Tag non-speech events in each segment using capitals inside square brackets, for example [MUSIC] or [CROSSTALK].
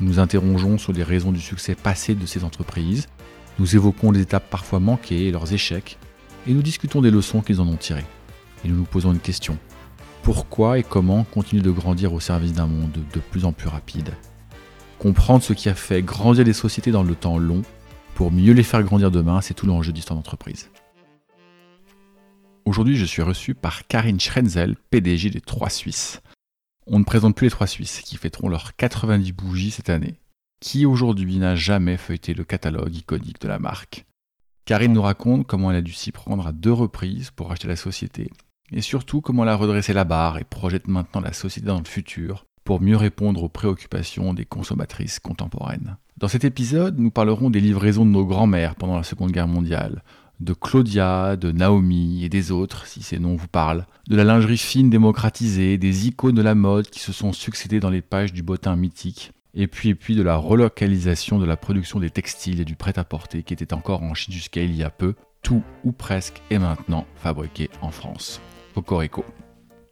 Nous interrogeons sur les raisons du succès passé de ces entreprises, nous évoquons les étapes parfois manquées et leurs échecs, et nous discutons des leçons qu'ils en ont tirées. Et nous nous posons une question. Pourquoi et comment continuer de grandir au service d'un monde de plus en plus rapide? Comprendre ce qui a fait grandir les sociétés dans le temps long, pour mieux les faire grandir demain, c'est tout l'enjeu d'histoire d'entreprise. Aujourd'hui, je suis reçu par Karine Schrenzel, PDG des Trois Suisses. On ne présente plus les Trois Suisses, qui fêteront leurs 90 bougies cette année. Qui aujourd'hui n'a jamais feuilleté le catalogue iconique de la marque Karine nous raconte comment elle a dû s'y prendre à deux reprises pour acheter la société, et surtout comment elle a redressé la barre et projette maintenant la société dans le futur pour mieux répondre aux préoccupations des consommatrices contemporaines. Dans cet épisode, nous parlerons des livraisons de nos grands-mères pendant la Seconde Guerre mondiale, de Claudia, de Naomi et des autres, si ces noms vous parlent, de la lingerie fine démocratisée, des icônes de la mode qui se sont succédées dans les pages du bottin mythique, et puis, et puis de la relocalisation de la production des textiles et du prêt-à-porter qui était encore en Chine jusqu'à il y a peu, tout ou presque est maintenant fabriqué en France. Cocorico.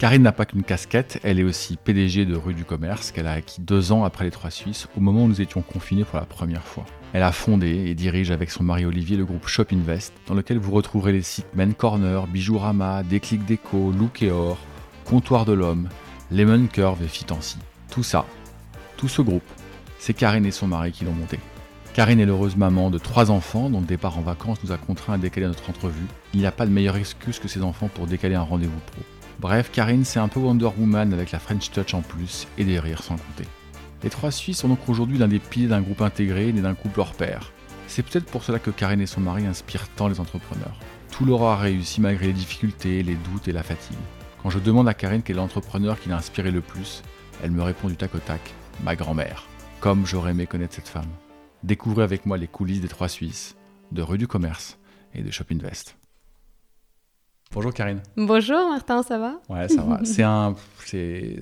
Karine n'a pas qu'une casquette, elle est aussi PDG de Rue du Commerce qu'elle a acquis deux ans après les Trois Suisses, au moment où nous étions confinés pour la première fois. Elle a fondé et dirige avec son mari Olivier le groupe Shop Invest, dans lequel vous retrouverez les sites Men Corner, Bijourama, Déclic Déco, Look et Or, Comptoir de l'Homme, Lemon Curve et Fitancy. Tout ça, tout ce groupe, c'est Karine et son mari qui l'ont monté. Karine est l'heureuse maman de trois enfants dont le départ en vacances nous a contraints à décaler notre entrevue. Il n'y a pas de meilleure excuse que ses enfants pour décaler un rendez-vous pro. Bref, Karine, c'est un peu Wonder Woman avec la French Touch en plus et des rires sans compter. Les trois Suisses sont donc aujourd'hui l'un des piliers d'un groupe intégré né d'un couple hors pair. C'est peut-être pour cela que Karine et son mari inspirent tant les entrepreneurs. Tout leur a réussi malgré les difficultés, les doutes et la fatigue. Quand je demande à Karine quel est l'entrepreneur qui l'a inspiré le plus, elle me répond du tac au tac, ma grand-mère. Comme j'aurais aimé connaître cette femme. Découvrez avec moi les coulisses des trois Suisses, de Rue du Commerce et de Shop Invest. Bonjour Karine. Bonjour Martin, ça va? Ouais, ça va. [LAUGHS] c'est un, c'est,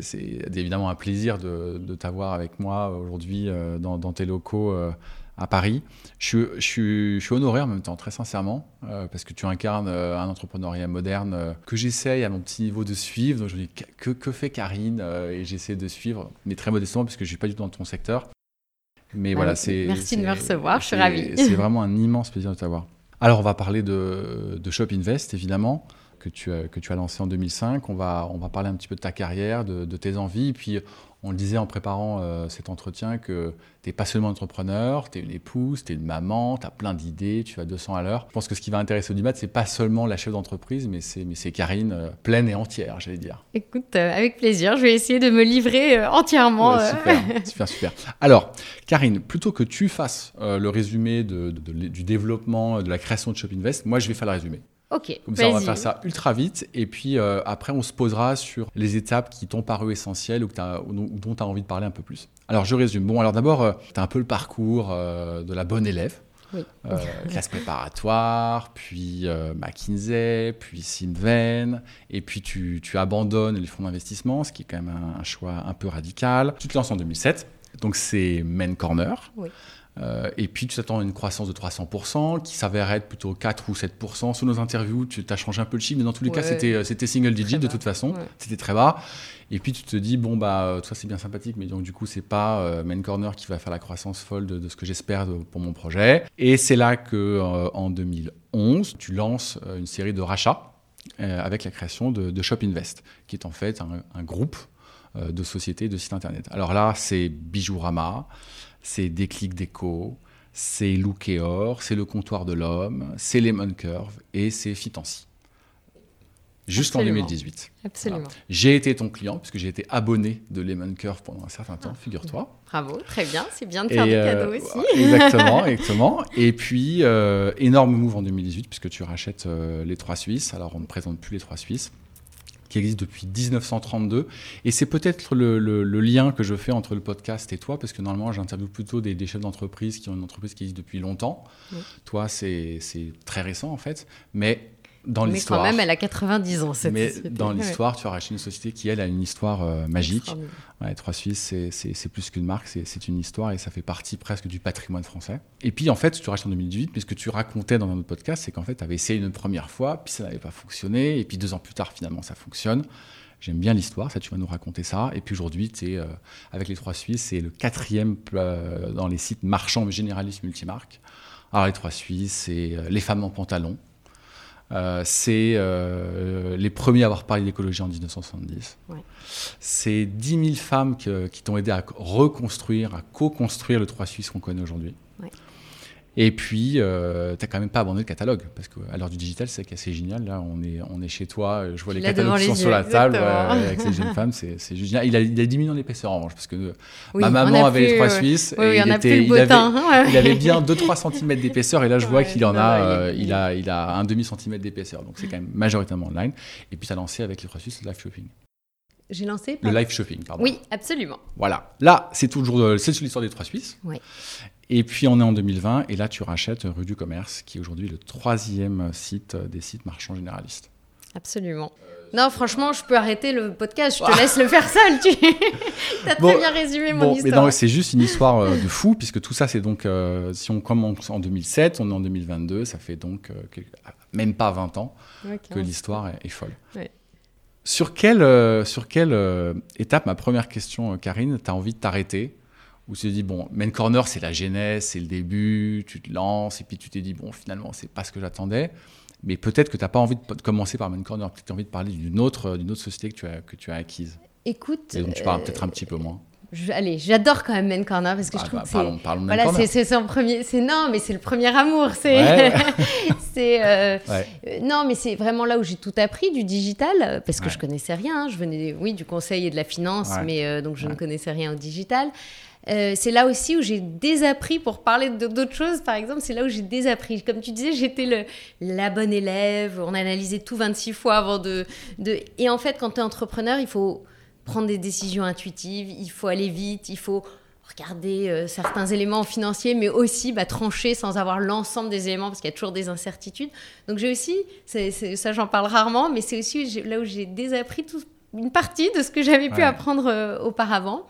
évidemment un plaisir de, de t'avoir avec moi aujourd'hui euh, dans, dans, tes locaux euh, à Paris. Je, je, je, suis honoré en même temps, très sincèrement, euh, parce que tu incarnes un entrepreneuriat moderne que j'essaye à mon petit niveau de suivre. Donc je me dis, que, que fait Karine Et j'essaie de suivre, mais très modestement, parce que je ne suis pas du tout dans ton secteur. Mais voilà, c'est. Merci de me recevoir, je suis ravie. C'est [LAUGHS] vraiment un immense plaisir de t'avoir. Alors, on va parler de, de Shop Invest, évidemment que tu, as, que tu as lancé en 2005. On va, on va parler un petit peu de ta carrière, de, tes envies. Puis, on le disait en préparant euh, cet entretien que tu n'es pas seulement entrepreneur, tu es une épouse, tu es une maman, tu as plein d'idées, tu vas 200 à l'heure. Je pense que ce qui va intéresser Audimat, c'est pas seulement la chef d'entreprise, mais c'est Karine euh, pleine et entière, j'allais dire. Écoute, euh, avec plaisir, je vais essayer de me livrer entièrement. super, [LAUGHS] super, super. Alors, Karine, plutôt que tu fasses le résumé de, du développement, de la création de Shop Invest, moi je vais faire le résumé. Ok. Comme ça, on va faire ça ultra vite. Et puis euh, après, on se posera sur les étapes qui t'ont paru essentielles ou, dont tu as envie de parler un peu plus. Alors, je résume. Bon, alors d'abord, euh, tu as un peu le parcours euh, de la bonne élève. Oui. classe préparatoire, puis McKinsey, puis Simven, et puis tu, tu, abandonnes les fonds d'investissement, ce qui est quand même un, un, choix un peu radical. Tu te lances en 2007, donc c'est Main Corner. Oui. Euh, et puis tu t'attends à une croissance de 300%, qui s'avère être plutôt 4 ou 7%. Sous nos interviews, tu as changé un peu le chiffre, mais dans tous les cas, euh, c'était single digit de toute façon. C'était très bas. Et puis tu te dis, bon, bah, ça c'est bien sympathique, mais donc du coup, c'est pas euh, Main Corner qui va faire la croissance folle de, ce que j'espère pour mon projet. Et c'est là que en 2011, tu lances une série de rachats avec la création de, Shop Invest, qui est en fait un, un groupe de sociétés de sites internet. Alors là, c'est Bijourama c'est Déclic Déco, c'est Look et Or, c'est Le Comptoir de l'Homme, c'est Lemon Curve et c'est Fitancy. Jusqu'en 2018. Absolument. J'ai été ton client, puisque j'ai été abonné de Lemon Curve pendant un certain temps, figure-toi. Bravo, très bien, c'est bien de faire des cadeaux euh, aussi. Exactement, exactement. Et puis, euh, énorme move en 2018, puisque tu rachètes euh, les trois Suisses. Alors, on ne présente plus les trois Suisses qui existe depuis 1932. Et c'est peut-être le, le- le lien que je fais entre le podcast et toi, parce que normalement, j'interviewe plutôt des, des chefs d'entreprise qui ont une entreprise qui existe depuis longtemps. Oui. Toi, c'est c'est très récent, en fait. Mais dans Mais quand l'histoire... même, elle a 90 ans, cette mais société. dans Ouais. l'histoire, tu as racheté une société qui, elle, a une histoire euh, magique. Ouais, Trois Suisses, c'est- plus qu'une marque, c'est une histoire et ça fait partie presque du patrimoine français. Et puis, en fait, tu rachètes en 2018, mais ce que tu racontais dans un autre podcast, c'est qu'en fait, tu avais essayé une première fois, puis ça n'avait pas fonctionné, et puis deux ans plus tard, finalement, ça fonctionne. J'aime bien l'histoire, ça, tu vas nous raconter ça. Et puis aujourd'hui, tu es, euh, avec les Trois Suisses, c'est le quatrième euh, dans les sites marchands généralistes multimarques. Alors, les Trois Suisses, c'est euh, les femmes en pantalon. Euh, c'est euh, les premiers à avoir parlé d'écologie en 1970. Ouais. C'est 10 000 femmes que- qui t'ont aidé à reconstruire, à co-construire le 3 Suisse qu'on connaît aujourd'hui. Ouais. Et puis, euh, tu n'as quand même pas abandonné le catalogue, parce qu'à l'heure du digital, c'est assez génial. Là, on est, on est chez toi, je vois les catalogues qui sont sur la table ouais, avec ces jeunes femmes, c'est c'est génial. Il a, il a diminué en épaisseur en revanche, parce que Oui, ma maman avait les plus, 3 euh, Suisses. Oui, et oui, il était- il avait- hein, ouais. il avait bien 2-3 cm d'épaisseur et là je [LAUGHS] vois Ouais, qu'il en a, euh, il a, il a un demi centimètre d'épaisseur. Donc c'est quand même majoritairement online. Et puis tu as lancé avec les 3 Suisses le live shopping. J'ai lancé Le live shopping, pardon. Oui, absolument. Voilà. Là, c'est toujours euh, c'est sur l'histoire des 3 Suisses. Ouais. Et puis on est en 2020 et là tu rachètes Rue du Commerce qui est aujourd'hui le troisième site euh, des sites marchands généralistes. Absolument. Non, franchement, je peux arrêter le podcast. Je te laisse le faire seul. Tu [LAUGHS] as très bien résumé mon Bon, histoire. c'est juste une histoire euh, de fou, puisque tout ça, c'est donc, euh, si on commence en 2007, on est en 2022, ça fait donc euh, même pas 20 ans que l'histoire est, est folle. Ouais. Sur quelle, euh, sur quelle étape, ma première question, Karine, tu as envie de t'arrêter? Ou tu te dis, bon, Main Corner, c'est la genèse, c'est le début, tu te lances, et puis tu t'es dit, bon, finalement, c'est pas ce que j'attendais. Mais peut-être que tu n'as pas envie de, commencer par Main Corner, peut-être que tu as envie de parler d'une autre, euh, d'une autre société que tu as, que tu as acquise. Écoute, Et donc tu parles euh, peut-être un petit peu moins. je- allez, j'adore quand même Men Corner parce que Ah, je trouve bah, que c'est parlons, de Main voilà, c'est son premier. C'est non, mais c'est le premier amour. C'est Ouais. [LAUGHS] c'est euh, [LAUGHS] Ouais. euh, non, mais c'est vraiment là où j'ai tout appris du digital parce que Ouais. je connaissais rien. hein. Je venais, oui, du conseil et de la finance, mais donc je ne connaissais rien au digital. Euh, c'est là aussi où j'ai désappris pour parler d'autres choses, par exemple, c'est là où j'ai désappris. Comme tu disais, j'étais la bonne élève, on analysait tout 26 fois avant de... de... Et en fait, quand tu es entrepreneur, il faut prendre des décisions intuitives, il faut aller vite, il faut regarder euh, certains éléments financiers, mais aussi bah, trancher sans avoir l'ensemble des éléments, parce qu'il y a toujours des incertitudes. Donc j'ai aussi, ça j'en parle rarement, mais c'est aussi là où j'ai désappris tout- une partie de ce que j'avais pu apprendre euh, auparavant.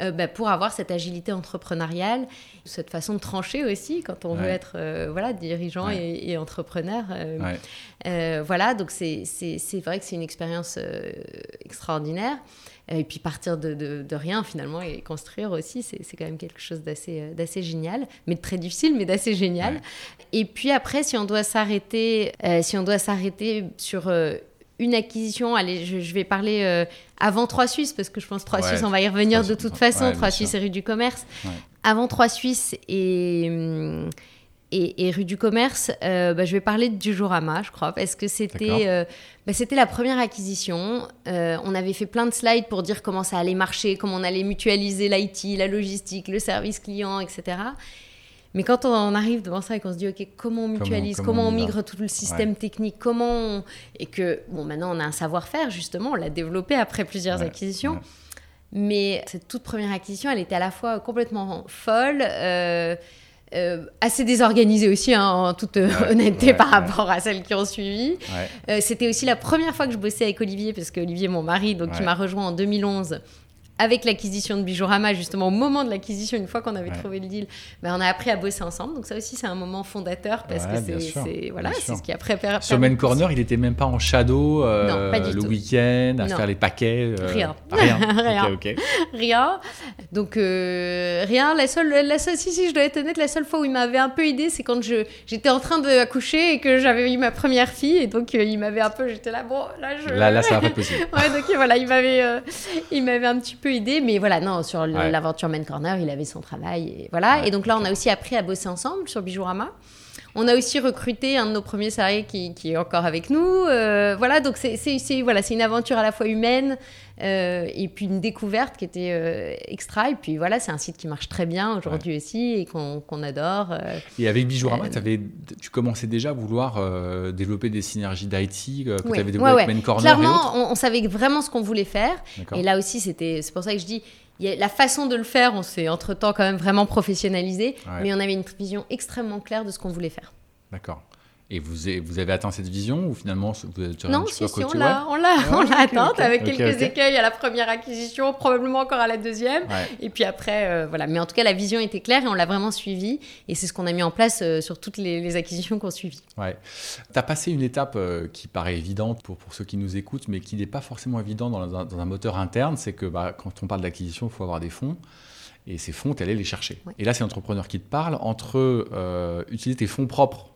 Euh, bah, pour avoir cette agilité entrepreneuriale, cette façon de trancher aussi quand on veut être euh, voilà, dirigeant Ouais. et, et entrepreneur. euh, Ouais. voilà, donc c'est vrai que c'est une expérience extraordinaire. Et puis partir de, de- de rien finalement et construire aussi, c'est quand même quelque chose d'assez génial, mais de très difficile, mais d'assez génial. Et puis après, si on doit s'arrêter, si on doit s'arrêter sur une acquisition, allez, je, je vais parler euh, avant Trois Suisses parce que je pense Trois Ouais, Suisses, on va y revenir de toute ouais, façon. bien Trois sûr. Suisses et rue du Commerce. Ouais. Avant Trois Suisses et hum, et, et rue du commerce, euh, bah, je vais parler du Jourama, je crois, parce que c'était euh, bah, c'était la première acquisition. On avait fait plein de slides pour dire comment ça allait marcher, comment on allait mutualiser l'IT, la logistique, le service client, etc. Mais quand on arrive devant ça et qu'on se dit, OK, comment on mutualise, comment comment, on migre tout le système technique, comment on... Et que, bon, maintenant, on a un savoir-faire, justement, on l'a développé après plusieurs Ouais, acquisitions. Mais cette toute première acquisition, elle était à la fois complètement folle, euh, euh, assez désorganisée aussi, hein, en toute euh, Ouais, honnêteté ouais, par ouais. rapport à celles qui ont suivi. C'était aussi la première fois que je bossais avec Olivier, parce que Olivier est mon mari, donc il m'a rejoint en 2011 avec l'acquisition de Bijorama, justement au moment de l'acquisition, une fois qu'on avait Ouais. trouvé le deal, ben, on a appris à bosser ensemble. Donc ça aussi, c'est un moment fondateur parce Ouais, que c'est voilà, ce qui après per- Sur Main Corner, il était même pas en shadow euh, Non, pas du le week-end, à Non. faire les paquets. euh, Rien. Rien. [LAUGHS] Rien. Ok. rien. Donc euh, rien. La seule, la seule, si si, je dois être honnête, la seule fois où il m'avait un peu aidé, c'est quand j'étais en train d'accoucher et que j'avais eu ma première fille et donc il m'avait un peu, j'étais là, bon, là je. Là, là, ça va pas être possible. [LAUGHS] Ouais, donc voilà, il m'avait, il m'avait un petit peu aidé, mais voilà, non, sur l'aventure Man Corner, il avait son travail, et voilà. Et donc là, on a aussi appris à bosser ensemble sur Bijourama. On a aussi recruté un de nos premiers salariés qui, qui est encore avec nous. Euh, voilà, donc c'est voilà, une aventure à la fois humaine, euh, et puis une découverte qui était euh, extra. Et puis voilà, c'est un site qui marche très bien aujourd'hui aussi et qu'on adore. Euh. et avec Bijourama, tu commençais déjà à vouloir développer des synergies d'IT que tu avais développées avec Main Corner Clairement, on, savait vraiment ce qu'on voulait faire. Et là aussi, c'est pour ça que je dis, y a la façon de le faire, on s'est entre-temps quand même vraiment professionnalisé, mais on avait une vision extrêmement claire de ce qu'on voulait faire. D'accord. Et vous, avez, vous avez atteint cette vision ou finalement vous êtes Non, si, si, on l'a, on l'a, on l'a atteinte avec quelques écueils à la première acquisition, probablement encore à la deuxième. Et puis après, euh, voilà. Mais en tout cas, la vision était claire et on l'a vraiment suivie. Et c'est ce qu'on a mis en place euh, sur toutes les, acquisitions qu'on suivit. Ouais. Tu as passé une étape euh, qui paraît évidente pour, pour ceux qui nous écoutent, mais qui n'est pas forcément évidente dans un, dans un moteur interne. C'est que bah, quand on parle d'acquisition, il faut avoir des fonds. Et ces fonds, tu allais les chercher. Et là, c'est l'entrepreneur qui te parle entre utiliser tes fonds propres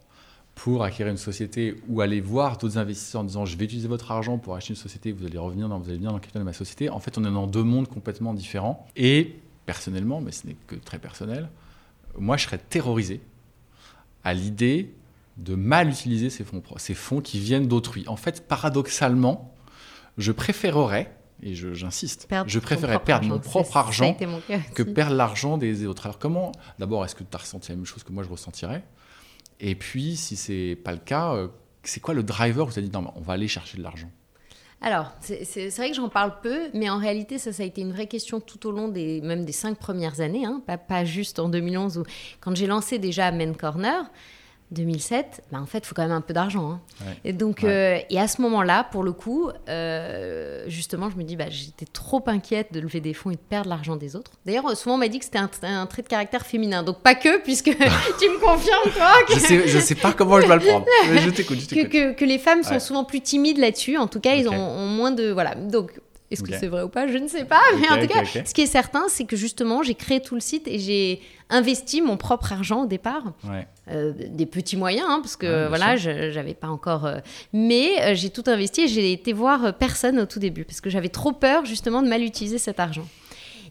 pour acquérir une société ou aller voir d'autres investisseurs en disant je vais utiliser votre argent pour acheter une société, vous allez revenir dans, vous allez venir dans le capital de ma société. En fait, on est dans deux mondes complètement différents. Et personnellement, mais ce n'est que très personnel, moi je serais terrorisé à l'idée de mal utiliser ces fonds, ces fonds qui viennent d'autrui. En fait, paradoxalement, je préférerais, et j'insiste, je préférerais perdre mon propre argent que perdre l'argent des autres. Alors comment, d'abord, est-ce que tu as ressenti la même chose que moi je ressentirais? Et puis, si c'est pas le cas, euh, c'est quoi le driver où tu as dit non, on va aller chercher de l'argent? Alors, c'est vrai que j'en parle peu, mais en réalité, ça, a été une vraie question tout au long des, même des cinq premières années, hein, pas, juste en 2011, où, quand j'ai lancé déjà Men Corner, 2007, bah en fait, il faut quand même un peu d'argent. Hein. Et donc, euh, et à ce moment-là, pour le coup, euh, justement, je me dis, bah, j'étais trop inquiète de lever des fonds et de perdre l'argent des autres. D'ailleurs, souvent, on m'a dit que c'était un, trait de caractère féminin. Donc, pas que, puisque [LAUGHS] tu me confirmes, toi. Que... je, sais, je sais pas comment je vais le prendre. je t'écoute. [LAUGHS] Que, que, que, les femmes sont souvent plus timides là-dessus. En tout cas, ils ont, ont, moins de. Voilà. Donc, est-ce que c'est vrai ou pas? Je ne sais pas. Mais en tout cas, ce qui est certain, c'est que justement, j'ai créé tout le site et j'ai investi mon propre argent au départ. Euh, des petits moyens, hein, parce que voilà, je n'avais pas encore. Euh, mais euh, j'ai tout investi et j'ai été voir personne au tout début parce que j'avais trop peur justement de mal utiliser cet argent.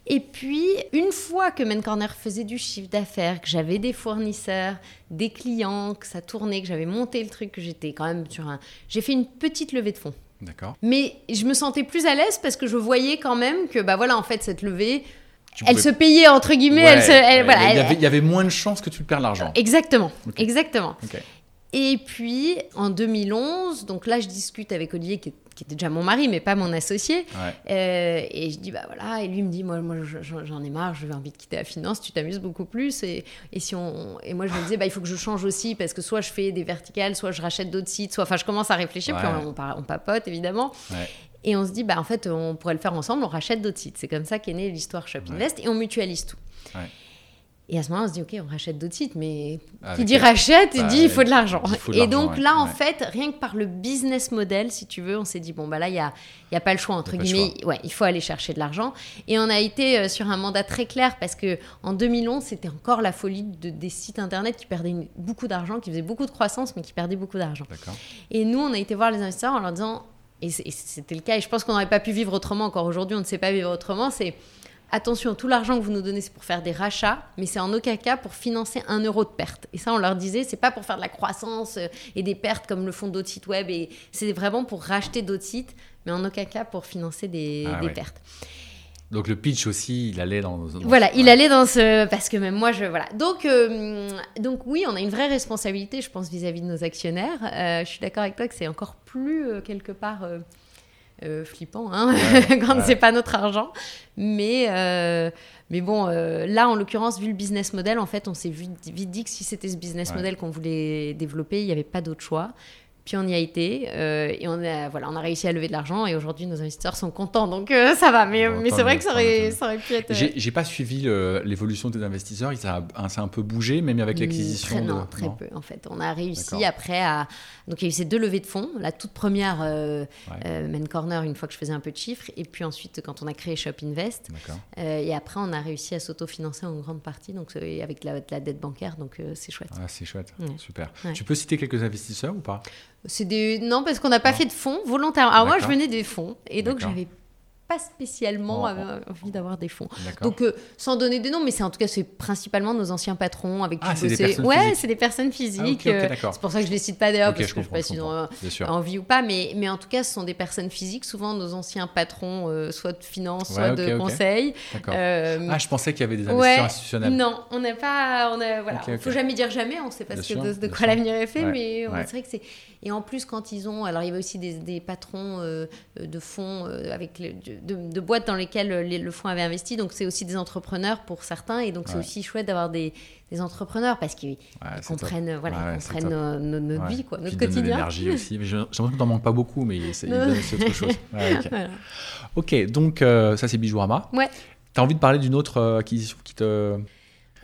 Et puis, une fois que Main Corner faisait du chiffre d'affaires, que j'avais des fournisseurs, des clients, que ça tournait, que j'avais monté le truc, que j'étais quand même sur un. J'ai fait une petite levée de fonds. D'accord. Mais je me sentais plus à l'aise parce que je voyais quand même que, bah voilà, en fait, cette levée, elle se payait entre guillemets. elle se, voilà, il, y avait, moins de chances que tu perds l'argent. Exactement, exactement. Et puis en 2011, donc là je discute avec Olivier qui, était déjà mon mari mais pas mon associé. Euh, et je dis bah voilà et lui me dit moi, moi j'en ai marre, j'ai envie de quitter la finance, tu t'amuses beaucoup plus et, et, si on et moi je me disais bah il faut que je change aussi parce que soit je fais des verticales, soit je rachète d'autres sites, soit enfin je commence à réfléchir puis on, on, papote évidemment. Et on se dit, bah, en fait, on pourrait le faire ensemble, on rachète d'autres sites. C'est comme ça qu'est née l'histoire Shop Invest et on mutualise tout. Et à ce moment, on se dit, OK, on rachète d'autres sites, mais qui dit rachète, il bah, dit, il faut de l'argent. Et donc là, en fait, rien que par le business model, si tu veux, on s'est dit, bon, bah là, il n'y a, y a pas le choix, entre guillemets. Ouais, il faut aller chercher de l'argent. Et on a été euh, sur un mandat très clair parce que en 2011, c'était encore la folie de, des sites Internet qui perdaient beaucoup d'argent, qui faisaient beaucoup de croissance, mais qui perdaient beaucoup d'argent. Et nous, on a été voir les investisseurs en leur disant, et c'était le cas, et je pense qu'on n'aurait pas pu vivre autrement encore aujourd'hui, on ne sait pas vivre autrement, c'est attention, tout l'argent que vous nous donnez, c'est pour faire des rachats, mais c'est en aucun cas pour financer un euro de perte. Et ça, on leur disait, c'est pas pour faire de la croissance euh, et des pertes comme le font d'autres sites web, et c'est vraiment pour racheter d'autres sites, mais en aucun cas pour financer des, ah pertes. Donc le pitch aussi, il allait dans. voilà, il allait dans ce parce que même moi je voilà. Donc euh, donc oui, on a une vraie responsabilité, je pense vis-à-vis de nos actionnaires. Euh, je suis d'accord avec toi que c'est encore plus euh, quelque part flippant hein, [LAUGHS] quand c'est pas notre argent. Mais mais bon, là en l'occurrence, vu le business model, en fait, on s'est vite dit que si c'était ce business model qu'on voulait développer, il n'y avait pas d'autre choix. Puis on y a été euh, et on a, voilà, on a réussi à lever de l'argent et aujourd'hui nos investisseurs sont contents donc euh, ça va. Mais, mais c'est vrai que ça aurait, ça aurait pu être. J'ai pas suivi l'évolution des investisseurs, ça a, un peu bougé même avec l'acquisition. Très, non, très peu en fait. On a réussi après à. Donc il y a eu ces deux levées de fonds. La toute première, euh, Main Corner, une fois que je faisais un peu de chiffres et puis ensuite quand on a créé Shop Invest. et après on a réussi à s'autofinancer en grande partie donc avec la, la dette bancaire donc c'est chouette. Ah, c'est chouette, super. Tu peux citer quelques investisseurs ou pas? C'est des... Non, parce qu'on n'a pas fait de fonds volontairement. Alors moi, je venais des fonds, et donc j'avais pas spécialement Oh, envie d'avoir des fonds. Donc, euh, sans donner des noms, mais c'est en tout cas, c'est principalement nos anciens patrons avec qui Ah, ouais, c'est des personnes physiques. Ah, euh, c'est pour ça que je les cite pas d'ailleurs, parce que je sais comprends, pas s'ils ont euh, envie ou pas, mais, mais en tout cas, ce sont des personnes physiques, souvent nos anciens patrons, euh, soit de finance, Ouais, soit de conseil. Ah, je pensais qu'il y avait des investisseurs Ouais, institutionnels. non, on n'a pas, on a, voilà, faut jamais dire jamais, on sait pas ce que- de, de quoi l'avenir est fait, mais c'est vrai que c'est. Et en plus, quand ils ont, alors il y avait aussi des, des patrons euh, de fonds euh, avec le- de, boîtes dans lesquelles les- le fonds avait investi, donc c'est aussi des entrepreneurs pour certains, et donc c'est aussi chouette d'avoir des, des entrepreneurs parce qu'ils Ouais, c'est top. comprennent, voilà, Ouais, ils comprennent nos- notre Ouais. vie, quoi, notre quotidien. l'énergie [LAUGHS] aussi. J'ai l'impression que t'en manques pas beaucoup, mais c'est autre chose. [LAUGHS] Ok. Voilà. Ok, donc euh, ça c'est Bijourama. Ouais. T'as envie de parler d'une autre euh, acquisition qui te.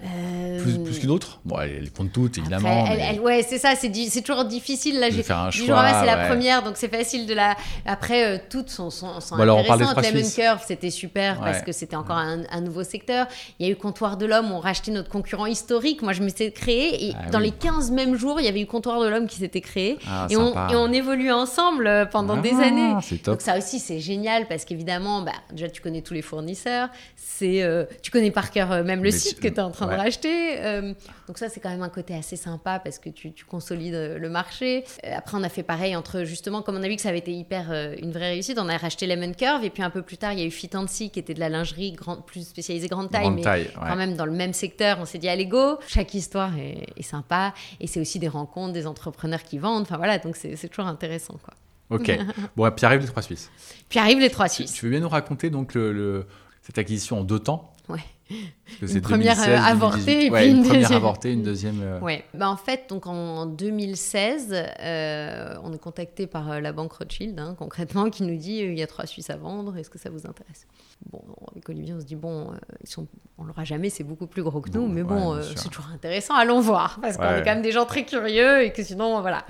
Euh, Plus, plus qu'une autre Bon, elles, elles comptent toutes, après, évidemment. elle- mais elle- ouais, c'est ça, c'est di- c'est toujours difficile. Là, j'ai faire un choix. C'est la première, donc c'est facile de la. Après, euh, toutes sont, sont, sont Bon, des intéressantes. Lemon. Curve, c'était super parce que c'était encore un, un nouveau secteur. Il y a eu Comptoir de l'Homme, on rachetait notre concurrent historique. Moi, je m'étais créé et Ah dans oui. les 15 mêmes jours, il y avait eu Comptoir de l'Homme qui s'était créé. Ah, et, on, et on évoluait ensemble euh, pendant des Ah, années. C'est top. Donc ça aussi c'est génial parce qu'évidemment bah, déjà tu connais tous les fournisseurs, c'est euh, tu connais par cœur même le Mais site tu- que tu es en train ouais. de racheter. euh, donc ça c'est quand même un côté assez sympa parce que tu, tu consolides euh, le marché. Euh, après on a fait pareil entre justement comme on a vu que ça avait été hyper euh, une vraie réussite, on a racheté Lemon Curve et puis un peu plus tard il y a eu Fit See qui était de la lingerie plus spécialisée grande taille Grande mais taille, ouais. quand même dans le même secteur. On s'est dit allez go. Chaque histoire est, est sympa et c'est aussi des rencontres, des entrepreneurs qui vendent. Enfin voilà donc c'est toujours intéressant quoi. Ok. [LAUGHS] Bon, et puis arrivent les trois Suisses. Puis arrivent les trois Tu, Suisses. tu veux bien nous raconter donc le, le- cette acquisition en deux temps? Ouais. Parce que Une c'est première, euh, 2016, avortée 2018. et Ouais, puis une une première deuxième. avortée, une deuxième. euh, Ouais. Bah, en fait, donc en 2016, euh, on est contacté par euh, la banque Rothschild, hein, concrètement, qui nous dit il y a trois Suisses à vendre, est-ce que ça vous intéresse? Bon, avec Olivier, on se dit bon, euh, ils sont, on l'aura jamais, c'est beaucoup plus gros que nous, Bon, mais bon, euh, c'est toujours intéressant, allons voir, parce qu'on est quand même des gens très curieux et que sinon, voilà.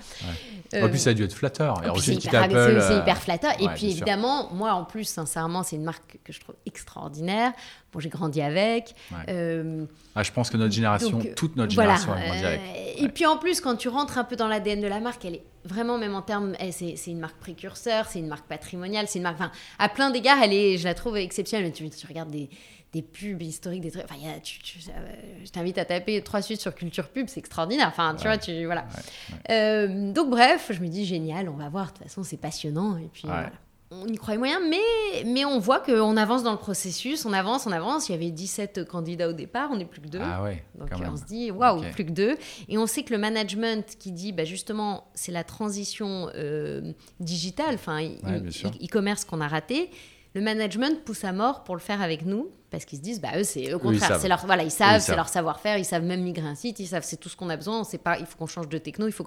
En Euh, plus, ça a dû être flatteur. C'est qui hyper, euh, flatteur. et puis sûr. évidemment, moi en plus, sincèrement, c'est une marque que je trouve extraordinaire. Bon, j'ai grandi avec. Ouais. Euh, Ah, je pense que notre génération, Donc, toute notre voilà, génération, a grandi avec. euh, Et puis en plus, quand tu rentres un peu dans l'ADN de la marque, elle est vraiment, même en termes, eh, c'est une marque précurseur, c'est une marque patrimoniale, c'est une marque. Enfin, à plein d'égards, elle est, je la trouve exceptionnelle. Tu, tu regardes des, des pubs historiques, des trucs. Enfin, y a- tu- tu- je t'invite à taper trois suites sur Culture Pub, c'est extraordinaire. Enfin, tu Ouais. vois, tu voilà. Ouais, Euh, donc bref, je me dis génial, on va voir. De toute façon, c'est passionnant. Et puis voilà. On y croyait moyen, mais, mais on voit qu'on avance dans le processus, on avance, on avance. Il y avait 17 candidats au départ, on n'est plus que deux. Ah ouais, Donc on même. se dit, waouh, plus que deux. Et on sait que le management qui dit, bah, justement, c'est la transition euh, digitale, enfin, Ouais, e- e-commerce qu'on a raté. Le management pousse à mort pour le faire avec nous parce qu'ils se disent, bah, eux, c'est au contraire, c'est leur, voilà, ils savent, c'est leur savoir-faire, ils savent même migrer un site, ils savent, c'est tout ce qu'on a besoin, on sait pas, il faut qu'on change de techno, il faut,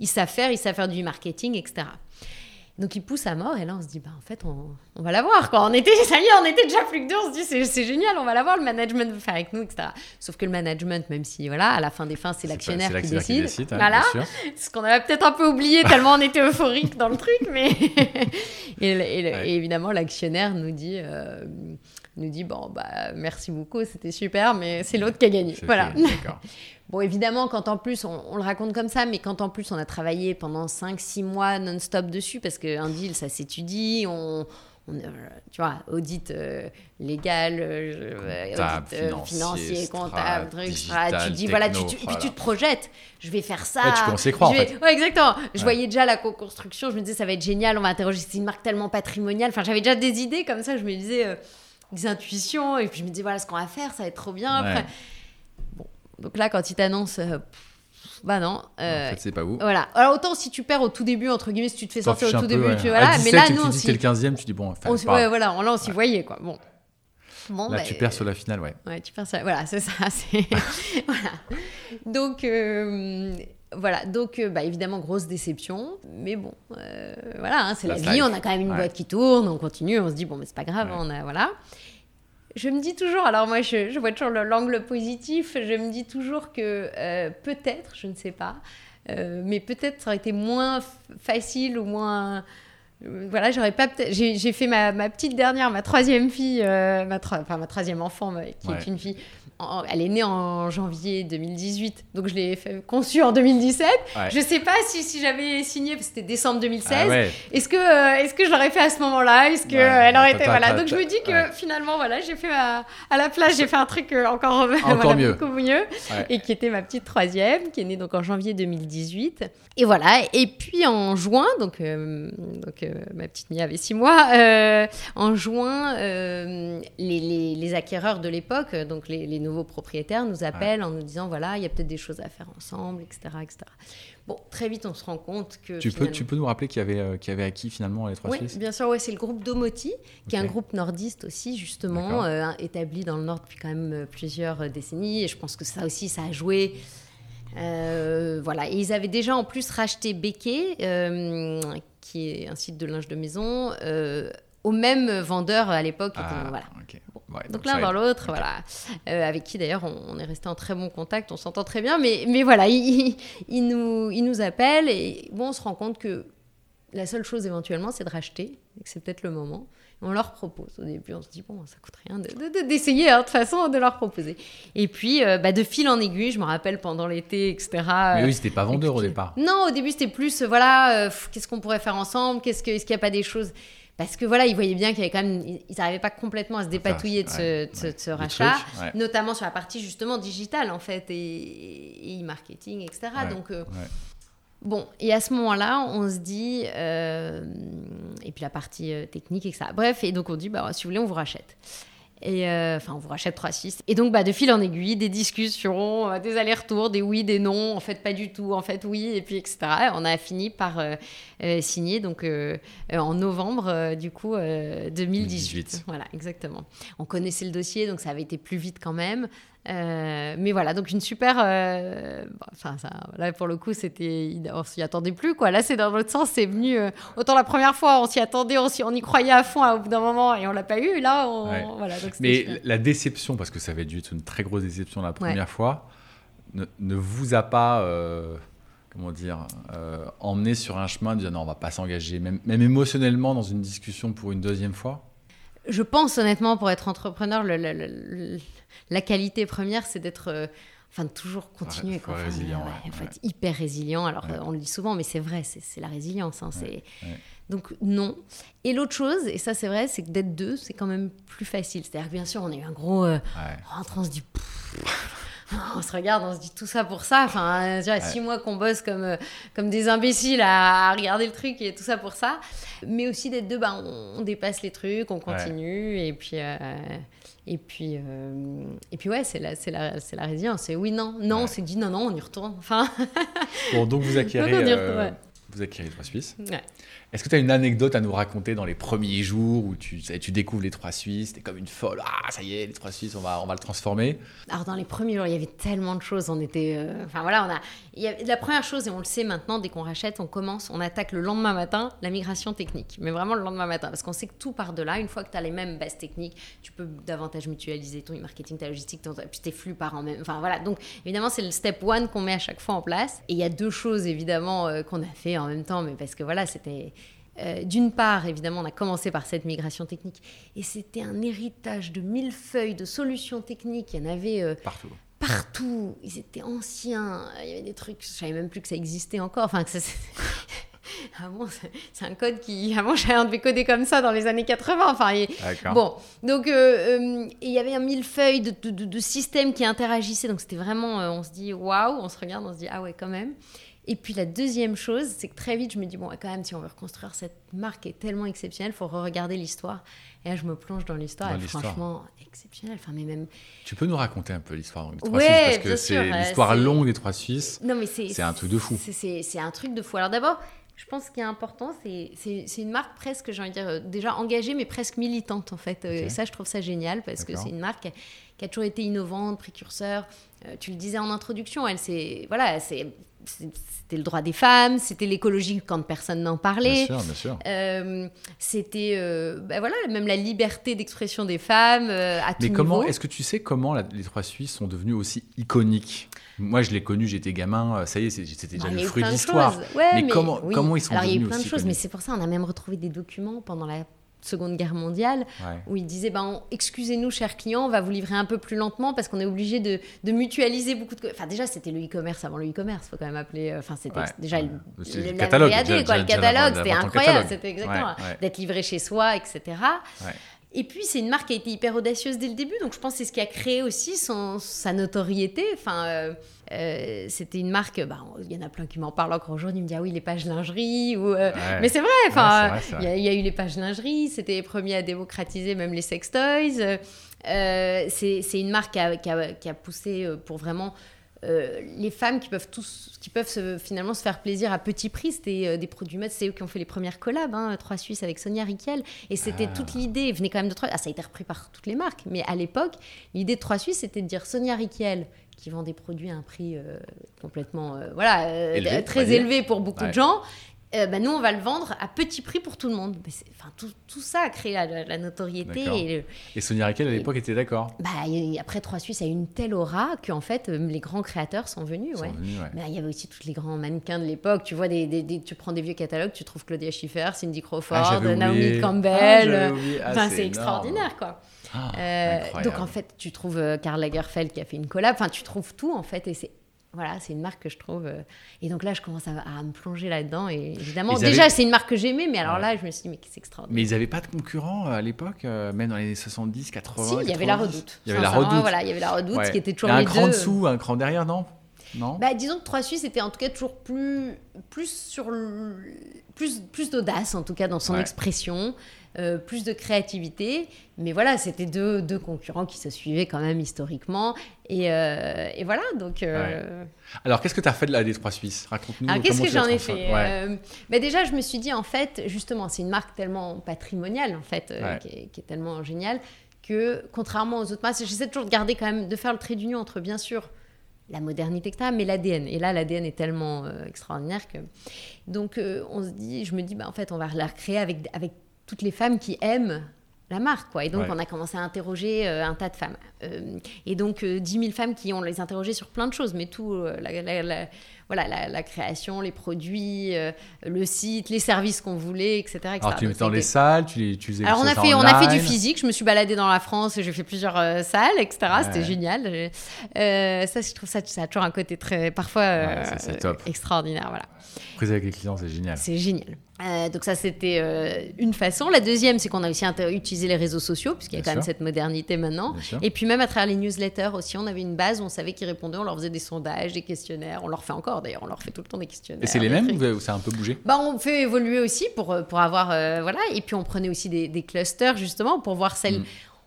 ils savent faire, ils savent faire du marketing, etc. Donc ils poussent à mort et là on se dit bah en fait on, on va l'avoir quoi. On était [LAUGHS] ça y est, on était déjà plus que deux, on se dit c'est, génial, on va l'avoir, le management veut faire avec nous, etc. Sauf que le management, même si voilà, à la fin des fins c'est l'actionnaire qui décide, hein, voilà. Ce qu'on avait peut-être un peu oublié tellement on était euphorique dans le truc, mais [LAUGHS] et, le- et le- Ouais. et évidemment l'actionnaire nous dit euh, nous dit bon bah merci beaucoup, c'était super, mais c'est l'autre qui a gagné. Voilà. D'accord. [LAUGHS] Bon, évidemment, quand en plus, on, on le raconte comme ça, mais quand en plus on a travaillé pendant 5-6 mois non-stop dessus, parce qu'un deal, ça s'étudie, on, on, euh, tu vois, audit euh, légal, euh, Comptable, audit euh, financier, comptable, truc, digital, tu dis, voilà, tu, et puis tu te projettes, je vais faire ça. Ouais, tu commences à croire, je en vais- fait. Ouais, exactement. Je Ouais. voyais déjà la co-construction, je me disais, ça va être génial, on va interroger, c'est une marque tellement patrimoniale. Enfin, j'avais déjà des idées comme ça, je me disais, euh, des intuitions, et puis je me disais, voilà ce qu'on va faire, ça va être trop bien. Après, donc là, quand ils t'annoncent, euh, bah non. euh, En fait, c'est pas vous. voilà. Alors autant si tu perds au tout début, entre guillemets, si tu te fais sortir au tout peu, début, ouais. tu À. 17, mais là, nous, tu dis t'es le 15e, tu dis bon, on pas ouais, voilà, on- là, on s'y voyait, quoi. Bon. Bon, Là, bah, tu perds sur la finale, ouais. Ouais, tu perds ça. Voilà, c'est ça. [LAUGHS] voilà. Donc, euh, voilà. Donc, euh, bah, évidemment, grosse déception. Mais bon, euh, voilà, hein, c'est la That's vie. life. On a quand même une Ouais. boîte qui tourne, on continue, on se dit, bon, mais c'est pas grave, Ouais. on a, voilà. Je me dis toujours, alors moi, je, vois toujours le- l'angle positif. Je me dis toujours que euh, peut-être, je ne sais pas, euh, mais peut-être ça aurait été moins facile ou moins voilà, j'aurais pas. J'ai fait ma, ma, petite dernière, ma troisième fille, euh, ma, enfin ma troisième enfant, qui est une fille elle est née en janvier 2018, donc je l'ai conçue en 2017. Je ne sais pas si, si j'avais signé, parce que c'était décembre 2016. Ah est-ce que, euh, est-ce que je l'aurais fait à ce moment-là? Est-ce que elle aurait été voilà Donc je me dis que finalement voilà, j'ai fait à, la place, j'ai fait un truc euh, encore, [LAUGHS] mieux. beaucoup mieux, et qui était ma petite troisième, qui est née donc en janvier 2018. Et voilà. Et puis en juin, donc, euh, donc ma petite Mia avait six mois. en juin, les, les, les, acquéreurs de l'époque, donc les, les nouveaux propriétaires nous appellent en nous disant voilà, il y a peut-être des choses à faire ensemble, etc., etc. Bon, très vite, on se rend compte que. Tu, peux, tu peux nous rappeler qui avait, euh, qui avait acquis finalement les trois Oui, bien sûr, ouais, c'est le groupe Domoti, qui est un groupe nordiste aussi, justement, euh, établi dans le Nord depuis quand même euh, plusieurs décennies. Et je pense que ça aussi, ça a joué. Voilà, et ils avaient déjà en plus racheté Becquet, qui est un site de linge de maison, au même vendeur à l'époque. Ah, voilà. donc, l'un dans l'autre, voilà. Euh, avec qui d'ailleurs on, est resté en très bon contact, on s'entend très bien, mais, mais voilà, [LAUGHS] il, nous, il nous appelle et bon, on se rend compte que la seule chose éventuellement, c'est de racheter, et que c'est peut-être le moment. On leur propose. Au début, on se dit, bon, ça coûte rien d'essayer, de, hein, de, toute façon, de leur proposer. Et puis, euh, bah, de fil en aiguille, je me rappelle pendant l'été, etc. Mais oui, c'était pas vendeur au départ. Non, au début, c'était plus, euh, voilà, qu'est-ce qu'on pourrait faire ensemble Est-ce qu'il n'y a pas des choses? Parce que voilà, ils voyaient bien qu'il y avait quand même, ils n'arrivaient pas complètement à se dépatouiller de ce, rachat, notamment sur la partie justement digitale en fait et, e-marketing, etc. Donc euh, bon, et à ce moment-là, on se dit, euh, et puis la partie euh, technique, etc. Bref, et donc on dit, bah, si vous voulez, on vous rachète. Et euh, enfin, on vous rachète 3-6. Et donc, bah, de fil en aiguille, des discussions, des allers-retours, des oui, des non, en fait, pas du tout, en fait, oui, et puis etc. On a fini par signer donc en novembre, du coup, 2018. Voilà, exactement. On connaissait le dossier, donc ça avait été plus vite quand même. Euh, mais voilà, donc une super. Euh, enfin, ça, là pour le coup, c'était, on s'y attendait plus quoi. Là, c'est dans l'autre sens, c'est venu. Euh, autant la première fois, on s'y attendait, on, on y croyait à fond au bout d'un moment et on l'a pas eu. Là, on, voilà. mais la déception, parce que ça avait dû être une très grosse déception la première fois, ne, ne, vous a pas. Comment dire, emmené sur un chemin de dire non, on va pas s'engager, même, même émotionnellement, dans une discussion pour une deuxième fois? Je pense honnêtement, pour être entrepreneur, le la qualité première, c'est d'être. Euh, enfin, toujours continuer. quoi. résilient. Il faut être hyper résilient. Alors, on le dit souvent, mais c'est vrai, c'est la résilience. Hein, donc, non. Et l'autre chose, et ça, c'est vrai, c'est que d'être deux, c'est quand même plus facile. C'est-à-dire que, bien sûr, on a eu un gros. Euh, on se dit. On se regarde, on se dit tout ça pour ça. Enfin, y a six mois qu'on bosse comme, euh, comme des imbéciles à, regarder le truc et tout ça pour ça. Mais aussi d'être deux, bah, on, dépasse les trucs, on continue. Et puis, et puis, euh, et puis ouais, c'est la, c'est la, c'est la résilience. Et oui, non, non, on s'est dit non, non, on y retourne. Enfin. bon, donc vous [LAUGHS] acquérez, euh, vous acquérez trois Suisses. Ouais. Est-ce que tu as une anecdote à nous raconter dans les premiers jours où tu, tu découvres les trois Suisses, t'es comme une folle, ah ça y est, les trois Suisses, on va, on va le transformer? Alors dans les premiers jours, il y avait tellement de choses, on était... Euh, enfin voilà, on a... La première chose, et on le sait maintenant, dès qu'on rachète, on commence, on attaque le lendemain matin la migration technique, mais vraiment le lendemain matin, parce qu'on sait que tout part de là, une fois que tu as les mêmes bases techniques, tu peux davantage mutualiser ton e-marketing, ta logistique, puis tes flux par en même... Enfin voilà, donc évidemment c'est le step one qu'on met à chaque fois en place, et il y a deux choses évidemment euh, qu'on a fait en même temps, mais parce que voilà, c'était euh, d'une part, évidemment, on a commencé par cette migration technique, et c'était un héritage de mille feuilles de solutions techniques. Il y en avait euh, partout. Partout. Ils étaient anciens. Il y avait des trucs. Je savais même plus que ça existait encore. Enfin, que ça, [LAUGHS] ah bon, c'est un code qui. Avant, j'avais devait coder comme ça dans les années 80. Enfin, bon, donc euh, il y avait un millefeuille de, de, de, systèmes qui interagissaient. Donc c'était vraiment, on se dit waouh, on se regarde, on se dit ah ouais, quand même. Et puis la deuxième chose, c'est que très vite, je me dis, bon, quand même, si on veut reconstruire cette marque est tellement exceptionnelle, il faut re-regarder l'histoire. Et là, je me plonge dans l'histoire, franchement, exceptionnelle. Enfin, mais même... Tu peux nous raconter un peu l'histoire des Trois Suisses Parce que c'est l'histoire longue des Trois Suisses. Non, mais c'est... Un truc de fou. C'est un truc de fou. Alors d'abord, je pense qu'il est important, c'est une marque presque, j'ai envie de dire, euh, déjà engagée, mais presque militante, en fait. Euh, et ça, je trouve ça génial, parce que c'est une marque qui a toujours été innovante, précurseur. Euh, tu le disais en introduction, elle c'est voilà, c'est c'était le droit des femmes, c'était l'écologie quand personne n'en parlait. Bien sûr, bien sûr. Euh, c'était, euh, ben voilà, même la liberté d'expression des femmes euh, à tout Mais comment, est-ce que tu sais comment la- les Trois Suisses sont devenus aussi iconiques? Moi, je l'ai connu, j'étais gamin, euh, ça y est, c'était déjà y le fruit de l'histoire. Ouais, Mais comment- comment ils sont Alors, il y a eu devenus plein de choses, mais c'est pour ça on a même retrouvé des documents pendant la Seconde Guerre mondiale Ouais. où ils disaient ben, excusez-nous, chers clients, on va vous livrer un peu plus lentement parce qu'on est obligé de, de mutualiser beaucoup de. Enfin, déjà, c'était le e-commerce avant le e-commerce, faut quand même appeler. euh, Enfin, c'était Ouais. déjà le, le- catalogue, VAD, déjà- quoi, le catalogue, c'était incroyable, c'était exactement Ouais, d'être livré chez soi, etc. Et puis, c'est une marque qui a été hyper audacieuse dès le début, donc je pense que c'est ce qui a créé aussi son, sa notoriété. Enfin, euh, euh, c'était une marque, bah, il y en a plein qui m'en parlent encore aujourd'hui, ils me disent ah oui, les pages lingerie, ou, euh, Ouais. mais c'est vrai, enfin, Ouais, il y, a- il y a eu les pages lingerie, c'était les premiers à démocratiser même les sextoys. Euh, c'est une marque qui a, qui a- qui a poussé euh, pour vraiment euh, les femmes qui peuvent tous, qui peuvent se- finalement se faire plaisir à petit prix. C'était euh, des produits mode, c'est eux qui ont fait les premières collabs, hein, Trois Suisses avec Sonia Riquel. Et c'était Ah. toute l'idée, venait quand même de Trois. Ah, ça a été repris par toutes les marques, mais à l'époque, l'idée de Trois Suisses, c'était de dire Sonia Riquel qui vend des produits à un prix euh, complètement, euh, voilà, euh, Élevé, très élevé pour beaucoup Ouais. de gens. Bah, nous, on va le vendre à petit prix pour tout le monde. Enfin, tout, tout ça a créé la, notoriété. Et le- Et Sonia Riquel, à l'époque, était d'accord. bah, après Trois Suisses a eu une telle aura qu'en fait, les grands créateurs sont venus. Ouais. Mais il y avait aussi tous les grands mannequins de l'époque. Tu vois, des, des- des- tu prends des vieux catalogues, tu trouves Claudia Schiffer, Cindy Ah, Crawford, j'avais Naomi. Ah, Campbell. Ah, Enfin, c'est extraordinaire, quoi. Ah, Euh, donc en fait, tu trouves euh, Karl Lagerfeld qui a fait une collab. Enfin, tu trouves tout en fait, et c'est voilà, c'est une marque que je trouve. euh, Et donc là, je commence à, à me plonger là-dedans. Et évidemment, Ils déjà, avaient- c'est une marque que j'aimais, mais alors Ouais. là, je me suis dit, mais c'est extraordinaire. Mais ils n'avaient pas de concurrents à l'époque, euh, même dans les années 70, 80 si, il y avait la 90. Redoute. Il y avait la Redoute. Voilà, il y avait la Redoute, Ouais. qui était toujours Et un les cran deux. dessous, un cran derrière, non? Non? Bah, disons que Trois Suisses était en tout cas toujours plus, plus sur le- plus, plus d'audace en tout cas dans son Ouais. expression, euh, plus de créativité. Mais voilà, c'était deux, deux concurrents qui se suivaient quand même historiquement. Et, euh, et voilà, donc. euh, Alors, qu'est-ce que tu as fait de la des Trois Suisses Raconte-nous. Alors qu'est-ce comment que j'en ai fait Ouais. Bah, Déjà, je me suis dit en fait, justement, c'est une marque tellement patrimoniale en fait, Ouais. qui, est, qui est tellement géniale que contrairement aux autres marques, j'essaie toujours de garder quand même, de faire le trait d'union entre bien sûr la modernité que tu as, mais l'ADN. Et là, l'ADN est tellement euh, extraordinaire que. Donc, euh, on se dit, je me dis, bah, en fait, on va la recréer avec, avec toutes les femmes qui aiment la marque, quoi. Et donc, Ouais. on a commencé à interroger euh, un tas de femmes. Euh, et donc, euh, 10 000 femmes qui ont les interrogées sur plein de choses, mais tout, euh, la, la- la- voilà, la, la création, les produits, euh, le site, les services qu'on voulait, etc. etc. Alors, tu les mettais dans les salles, tu, les, tu faisais alors on a fait, on a fait du physique. Je me suis baladée dans la France. J'ai fait plusieurs euh, salles, etc. C'était génial. Euh, ça, je trouve ça, ça a toujours un côté très, parfois Ouais, c'est top. extraordinaire. Voilà, Prise avec les clients, c'est génial. c'est génial. Euh, donc ça, c'était euh, une façon. La deuxième, c'est qu'on a aussi utilisé les réseaux sociaux, puisqu'il y a Bien quand même cette modernité maintenant. Et puis même à travers les newsletters aussi, on avait une base où on savait qu'ils répondaient. On leur faisait des sondages, des questionnaires. On leur fait encore d'ailleurs. On leur fait tout le temps des questionnaires. Et c'est les mêmes ou ça a un peu bougé? Bah, on fait évoluer aussi pour, euh, pour avoir. euh, voilà. Et puis, on prenait aussi des, des clusters, justement, pour voir celles. Mm.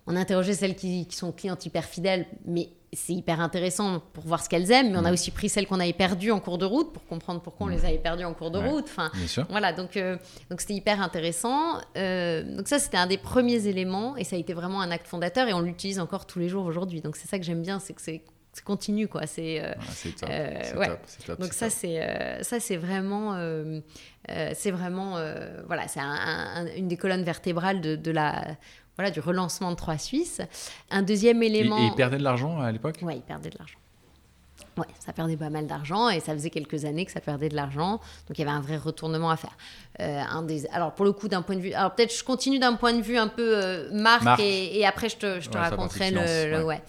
On interrogeait celles qui, qui sont clientes hyper fidèles, mais c'est hyper intéressant pour voir ce qu'elles aiment. Mais on a Mm. aussi pris celles qu'on avait perdues en cours de route pour comprendre pourquoi on les avait perdues en cours de Ouais. route. Enfin, Bien sûr. voilà, donc euh, donc c'était hyper intéressant. Euh, donc ça, c'était un des premiers éléments et ça a été vraiment un acte fondateur et on l'utilise encore tous les jours aujourd'hui. Donc c'est ça que j'aime bien, c'est que c'est c'est continu, quoi. C'est euh. Euh, ouais. donc ça c'est euh, ça c'est vraiment euh, euh, c'est vraiment euh, voilà c'est un- un- une des colonnes vertébrales de, de la voilà du relancement de Trois Suisses. Un deuxième Et, élément. et ils perdaient de l'argent à l'époque? Ouais, ils perdaient de l'argent. Ouais, ça perdait pas mal d'argent et ça faisait quelques années que ça perdait de l'argent. Donc il y avait un vrai retournement à faire. Euh, un des, alors pour le coup, d'un point de vue. Alors peut-être je continue d'un point de vue un peu euh, marque, Marque. Et, et après je te, je te Ouais, raconterai le. finance, le- ouais. ouais.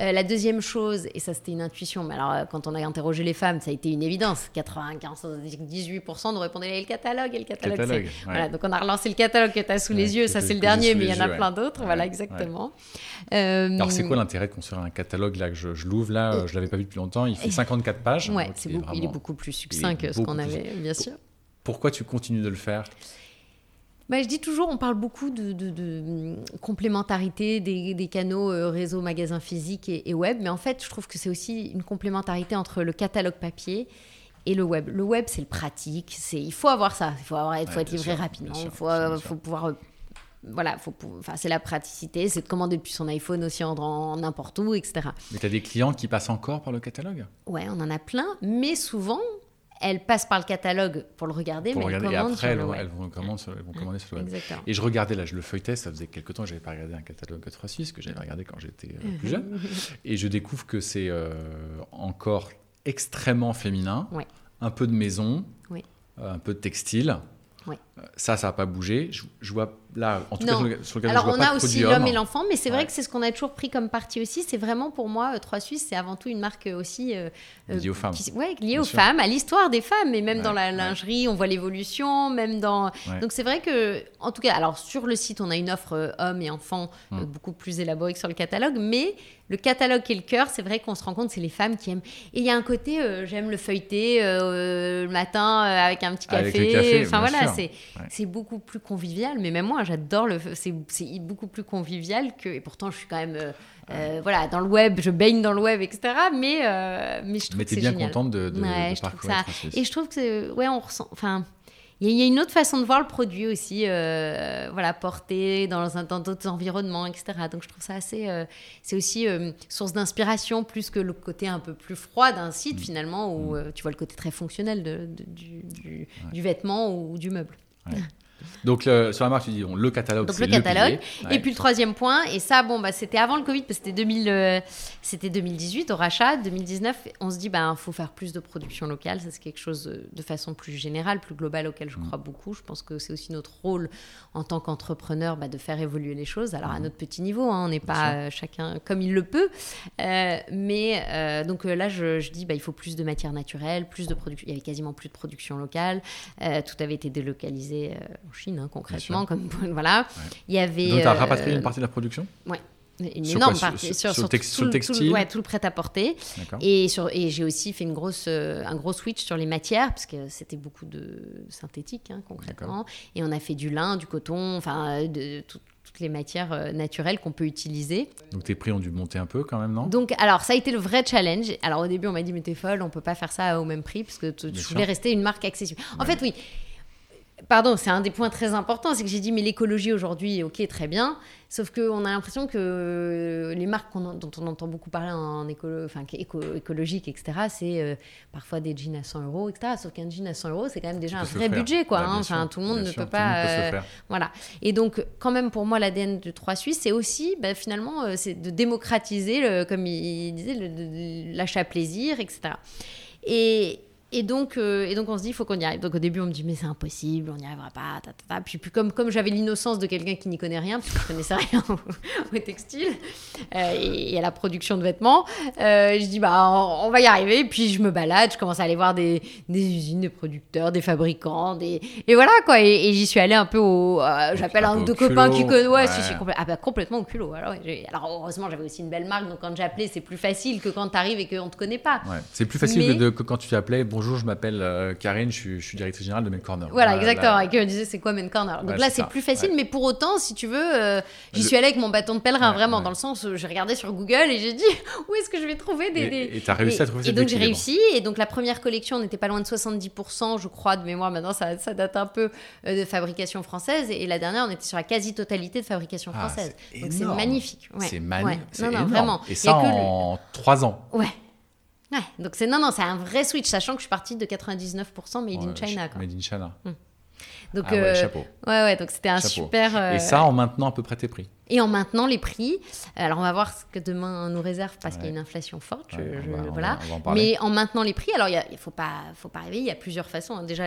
Euh, la deuxième chose, et ça c'était une intuition, mais alors euh, quand on a interrogé les femmes, ça a été une évidence. 95, 18% nous répondaient le catalogue, et le catalogue. Catalogue, ouais. Voilà, donc on a relancé le catalogue que tu as sous Ouais, les yeux, ça c'est le dernier, mais il y en a plein d'autres, voilà exactement. Euh, Alors, c'est quoi l'intérêt de construire un catalogue? Là que je, je l'ouvre là Je l'avais pas vu depuis longtemps. Il fait 54 pages. Ouais, donc est beaucoup, il est beaucoup plus succinct que ce qu'on avait, bien sûr. Pourquoi tu continues de le faire? Bah, je dis toujours, on parle beaucoup de, de- de, hum, complémentarité des, des canaux euh, réseau, magasin physique et, et web, mais en fait, je trouve que c'est aussi une complémentarité entre le catalogue papier et le web. Le web, c'est le pratique, c'est il faut avoir ça, il faut, avoir, il faut Ouais, être livré sûr, rapidement, il faut, euh, pouvoir... euh, voilà, faut, enfin, c'est la praticité, c'est de commander depuis son iPhone aussi en, en n'importe où, etc. Mais tu as des clients qui passent encore par le catalogue? Ouais, on en a plein, mais souvent, elles passent par le catalogue pour le regarder, pour mais regarder. elles Et après, sur elles, le vont- web. elles vont commander sur, elles vont commander sur le web. Exactement. Et je regardais, là, je le feuilletais, ça faisait quelques temps que j'avais pas regardé un catalogue 3 Suisse, que j'avais regardé quand j'étais euh, plus jeune. [LAUGHS] Et je découvre que c'est euh, encore extrêmement féminin, Ouais. un peu de maison, euh, un peu de textile. Ouais. Ça, ça n'a pas bougé. Je, je vois là, en tout Non. cas, sur le, Alors je vois on pas a aussi l'homme homme. et l'enfant, mais c'est vrai que c'est ce qu'on a toujours pris comme parti aussi. C'est vraiment pour moi, euh, 3 Suisses, c'est avant tout une marque euh, aussi euh, euh, Liée aux femmes. qui- ouais, liée Bien aux sûr. femmes, à l'histoire des femmes, et même Ouais, dans la lingerie, on voit l'évolution, même dans. Donc c'est vrai que, en tout cas, alors sur le site, on a une offre euh, hommes et enfants euh, Mm. beaucoup plus élaborée que sur le catalogue, mais le catalogue qui est le cœur, c'est vrai qu'on se rend compte, c'est les femmes qui aiment. Et il y a un côté, euh, j'aime le feuilleter euh, le matin euh, avec un petit Avec café. le café, enfin voilà, c'est Ouais. c'est beaucoup plus convivial. Mais même moi, j'adore le. C'est c'est beaucoup plus convivial que. Et pourtant, je suis quand même. euh, euh, voilà, dans le web, je baigne dans le web, etc. Mais, euh, mais je trouve Mais que t'es c'est bien génial. contente de, de, Ouais, de je trouve parcourir ça- 3 Suisse. Et je trouve que, ouais, on ressent. Enfin, il y, a- il y a une autre façon de voir le produit aussi, euh, voilà, porté dans d'autres environnements, etc. Donc je trouve ça assez. c'est aussi source d'inspiration plus que le côté un peu plus froid d'un Mm. site finalement où euh, tu vois le côté très fonctionnel de, de- du, du, du vêtement ou du meuble. Right. Donc sur la marque, tu dis bon, le catalogue, Donc le catalogue. Ouais. Et puis le troisième point, et ça, bon, bah, c'était avant le Covid, parce que c'était 2000, euh, c'était 2018 au rachat. 2019, on se dit, bah, faut faire plus de production locale. Ça, c'est quelque chose euh, de façon plus générale, plus globale, auquel je crois beaucoup. Je pense que c'est aussi notre rôle en tant qu'entrepreneur bah, de faire évoluer les choses. Alors à notre petit niveau, hein, on n'est pas euh, chacun comme il le peut. Euh, mais donc là, je, je dis, bah, il faut plus de matières naturelles, plus de production. Il y avait quasiment plus de production locale. Tout avait été délocalisé Chine, hein, concrètement. Comme, [LAUGHS] voilà. Il y avait. Donc tu as euh, rapatrié une partie de la production une Sur énorme quoi partie Sur- sur, sur le tout- tex- tout le tout textile ouais, tout le prêt-à-porter. D'accord. Et, sur, et j'ai aussi fait une grosse, euh, un gros switch sur les matières, parce que c'était beaucoup de synthétique, hein, concrètement. Et on a fait du lin, du coton, enfin, de, tout- toutes les matières euh, naturelles qu'on peut utiliser. Donc tes prix ont dû monter un peu quand même, non? Donc, alors, ça a été le vrai challenge. Alors, au début, on m'a dit, mais t'es folle, on peut pas faire ça au même prix, parce que je voulais rester une marque accessible. En fait, oui. Pardon, c'est un des points très importants, c'est que j'ai dit, mais l'écologie aujourd'hui, ok, très bien, sauf qu'on a l'impression que les marques dont on entend beaucoup parler en écolo, enfin, éco- écologique, etc., c'est euh, parfois des jeans à 100 euros, etc. Sauf qu'un jean à 100 euros, c'est quand même déjà un vrai budget, quoi. Bah, hein. Enfin, tout le monde ne sûr, peut pas. euh, voilà. Et donc, quand même, pour moi, l'ADN de Trois Suisses, c'est aussi, bah, finalement, euh, c'est de démocratiser, le- comme il disait, le- le- l'achat plaisir, etc. Et, et, donc, euh, et donc, on se dit, il faut qu'on y arrive. Donc, au début, on me dit, mais c'est impossible, on n'y arrivera pas. ta, ta, ta. Puis, puis comme, comme j'avais l'innocence de quelqu'un qui n'y connaît rien, parce que je connaissais [LAUGHS] rien au, au textile euh, et, et à la production de vêtements, euh, je dis, bah, on, on va y arriver. Puis, je me balade, je commence à aller voir des, des usines, des producteurs, des fabricants, des... et voilà, quoi. Et, et j'y suis allée un peu au. euh, J'appelle un un deux copains qui connaissent. Ouais, ouais. si, ah, bah, complètement au culot. Alors, heureusement, j'avais aussi une belle marque, donc quand j'appelais, c'est plus facile que quand tu arrives et qu'on te connaît pas. Ouais. C'est plus facile Mais- que, de- que quand tu t'appelais bonjour, je m'appelle euh, Karine, je suis, je suis directrice générale de Mail Corner. Voilà, Là, exactement. là- Et que me disait c'est quoi Main Corner. Donc Ouais, là, c'est plus facile, mais pour autant, si tu veux, euh, j'y suis allée avec mon bâton de pèlerin, Ouais, vraiment, dans le sens où j'ai regardé sur Google et j'ai dit [LAUGHS] où est-ce que je vais trouver des. des- Et tu as réussi et, à trouver et cet donc j'ai réussi. Et donc la première collection, on n'était pas loin de 70%, je crois, de mémoire. Maintenant, ça, ça date un peu euh, de fabrication française. Et la dernière, on était sur la quasi-totalité de fabrication Ah, française. c'est donc c'est magnifique. C'est magnifique. Non, non, vraiment. Et ça en 3 ans. Ouais. Ouais, donc c'est non non, c'est un vrai switch, sachant que je suis partie de 99% made in China. Quoi. Made in China. Donc Ah ouais, euh, chapeau. ouais ouais, donc c'était un Chapeau. super. euh, Et ça en maintenant à peu près tes prix. Et en maintenant les prix. Alors on va voir ce que demain nous réserve parce Ouais. qu'il y a une inflation forte. je- Ouais, on je- va- on voilà. va- on va en parler. Mais en maintenant les prix, alors il ne faut pas, faut pas rêver, il y a plusieurs façons. hein. Déjà,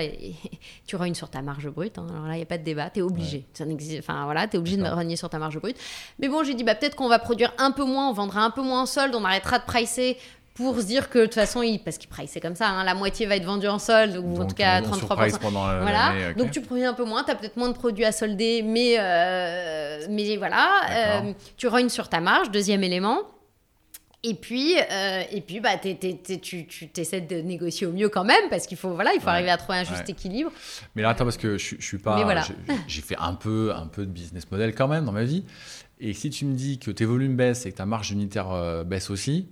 tu rognes sur ta marge brute. hein. Alors là, il n'y a pas de débat, tu es obligé. Ça Enfin voilà, tu es obligé de rogner sur ta marge brute. Mais bon, j'ai dit, bah, peut-être qu'on va produire un peu moins, on vendra un peu moins en solde, on arrêtera de pricer pour se dire que de toute façon, il, parce qu'il price comme ça, hein, la moitié va être vendue en solde, ou en tout cas à on- on 33%. surprice pendant euh, Voilà, donc tu produis un peu moins, tu as peut-être moins de produits à solder, mais, euh, mais voilà, euh, tu rognes sur ta marge, deuxième élément. Et puis, euh, et puis bah, t'es- tu tu essaies de négocier au mieux quand même, parce qu'il faut, voilà, il faut Ouais, arriver à trouver un juste ouais. équilibre. Mais là, attends, parce que je, je suis pas. Voilà. j'ai- fait un peu, un peu de business model quand même dans ma vie. Et si tu me dis que tes volumes baissent et que ta marge unitaire baisse aussi,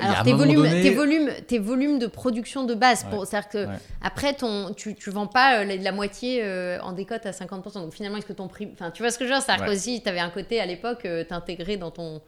Alors tes volumes, donné- tes volumes, tes volumes de production de base, Ouais. c'est-à-dire que Ouais. après ton, tu, tu vends pas euh, la, la moitié euh, en décote à 50%. Donc finalement, est-ce que ton prix, enfin tu vois ce que je veux dire, c'est-à-dire Ouais. qu'aussi tu avais un côté à l'époque euh, t'intégrer dans ton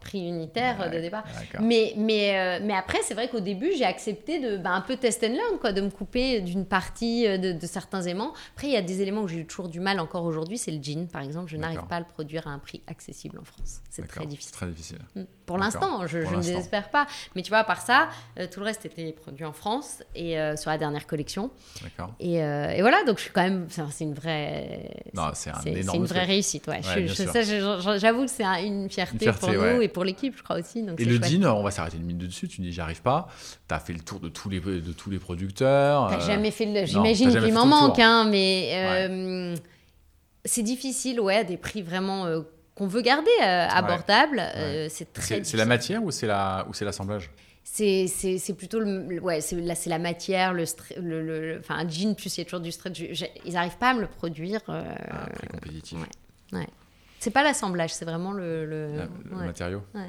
prix unitaire euh, de départ. d'accord. Mais, mais, euh, mais après, c'est vrai qu'au début, j'ai accepté de bah, un peu test and learn, quoi, de me couper d'une partie de, de certains aimants. Après, il y a des éléments où j'ai eu toujours du mal encore aujourd'hui, c'est le jean, par exemple. Je n'arrive pas à le produire à un prix accessible en France. C'est très difficile. Très difficile. Mm. Pour l'instant, je, ne désespère pas. Mais tu vois, à part ça, euh, tout le reste était produit en France et euh, sur la dernière collection. D'accord. Et, euh, et voilà, donc je suis quand même. C'est une vraie. Non, c'est un énorme c'est une vraie truc. réussite. Ouais. Ouais, J'avoue que c'est un- une fierté, Une fierté, pour nous et pour l'équipe, je crois aussi. Donc Et le chouette. jean, on va s'arrêter une minute dessus. Tu dis, j'y arrive pas. Tu as fait le tour de tous les, de tous les producteurs. T'as jamais fait le. J'imagine qu'il m'en manque, hein, mais c'est difficile, ouais, à des prix vraiment qu'on veut garder euh, abordables. euh, c'est très. C'est la matière ou c'est la ou c'est l'assemblage? C'est plutôt le, ouais, c'est là c'est la matière, le, le, enfin un jean plus il y a toujours du stretch. Ils arrivent pas à me le produire. euh, Ah, Très compétitif. ouais. C'est pas l'assemblage, c'est vraiment le. le- La- Le ouais. matériau Ouais.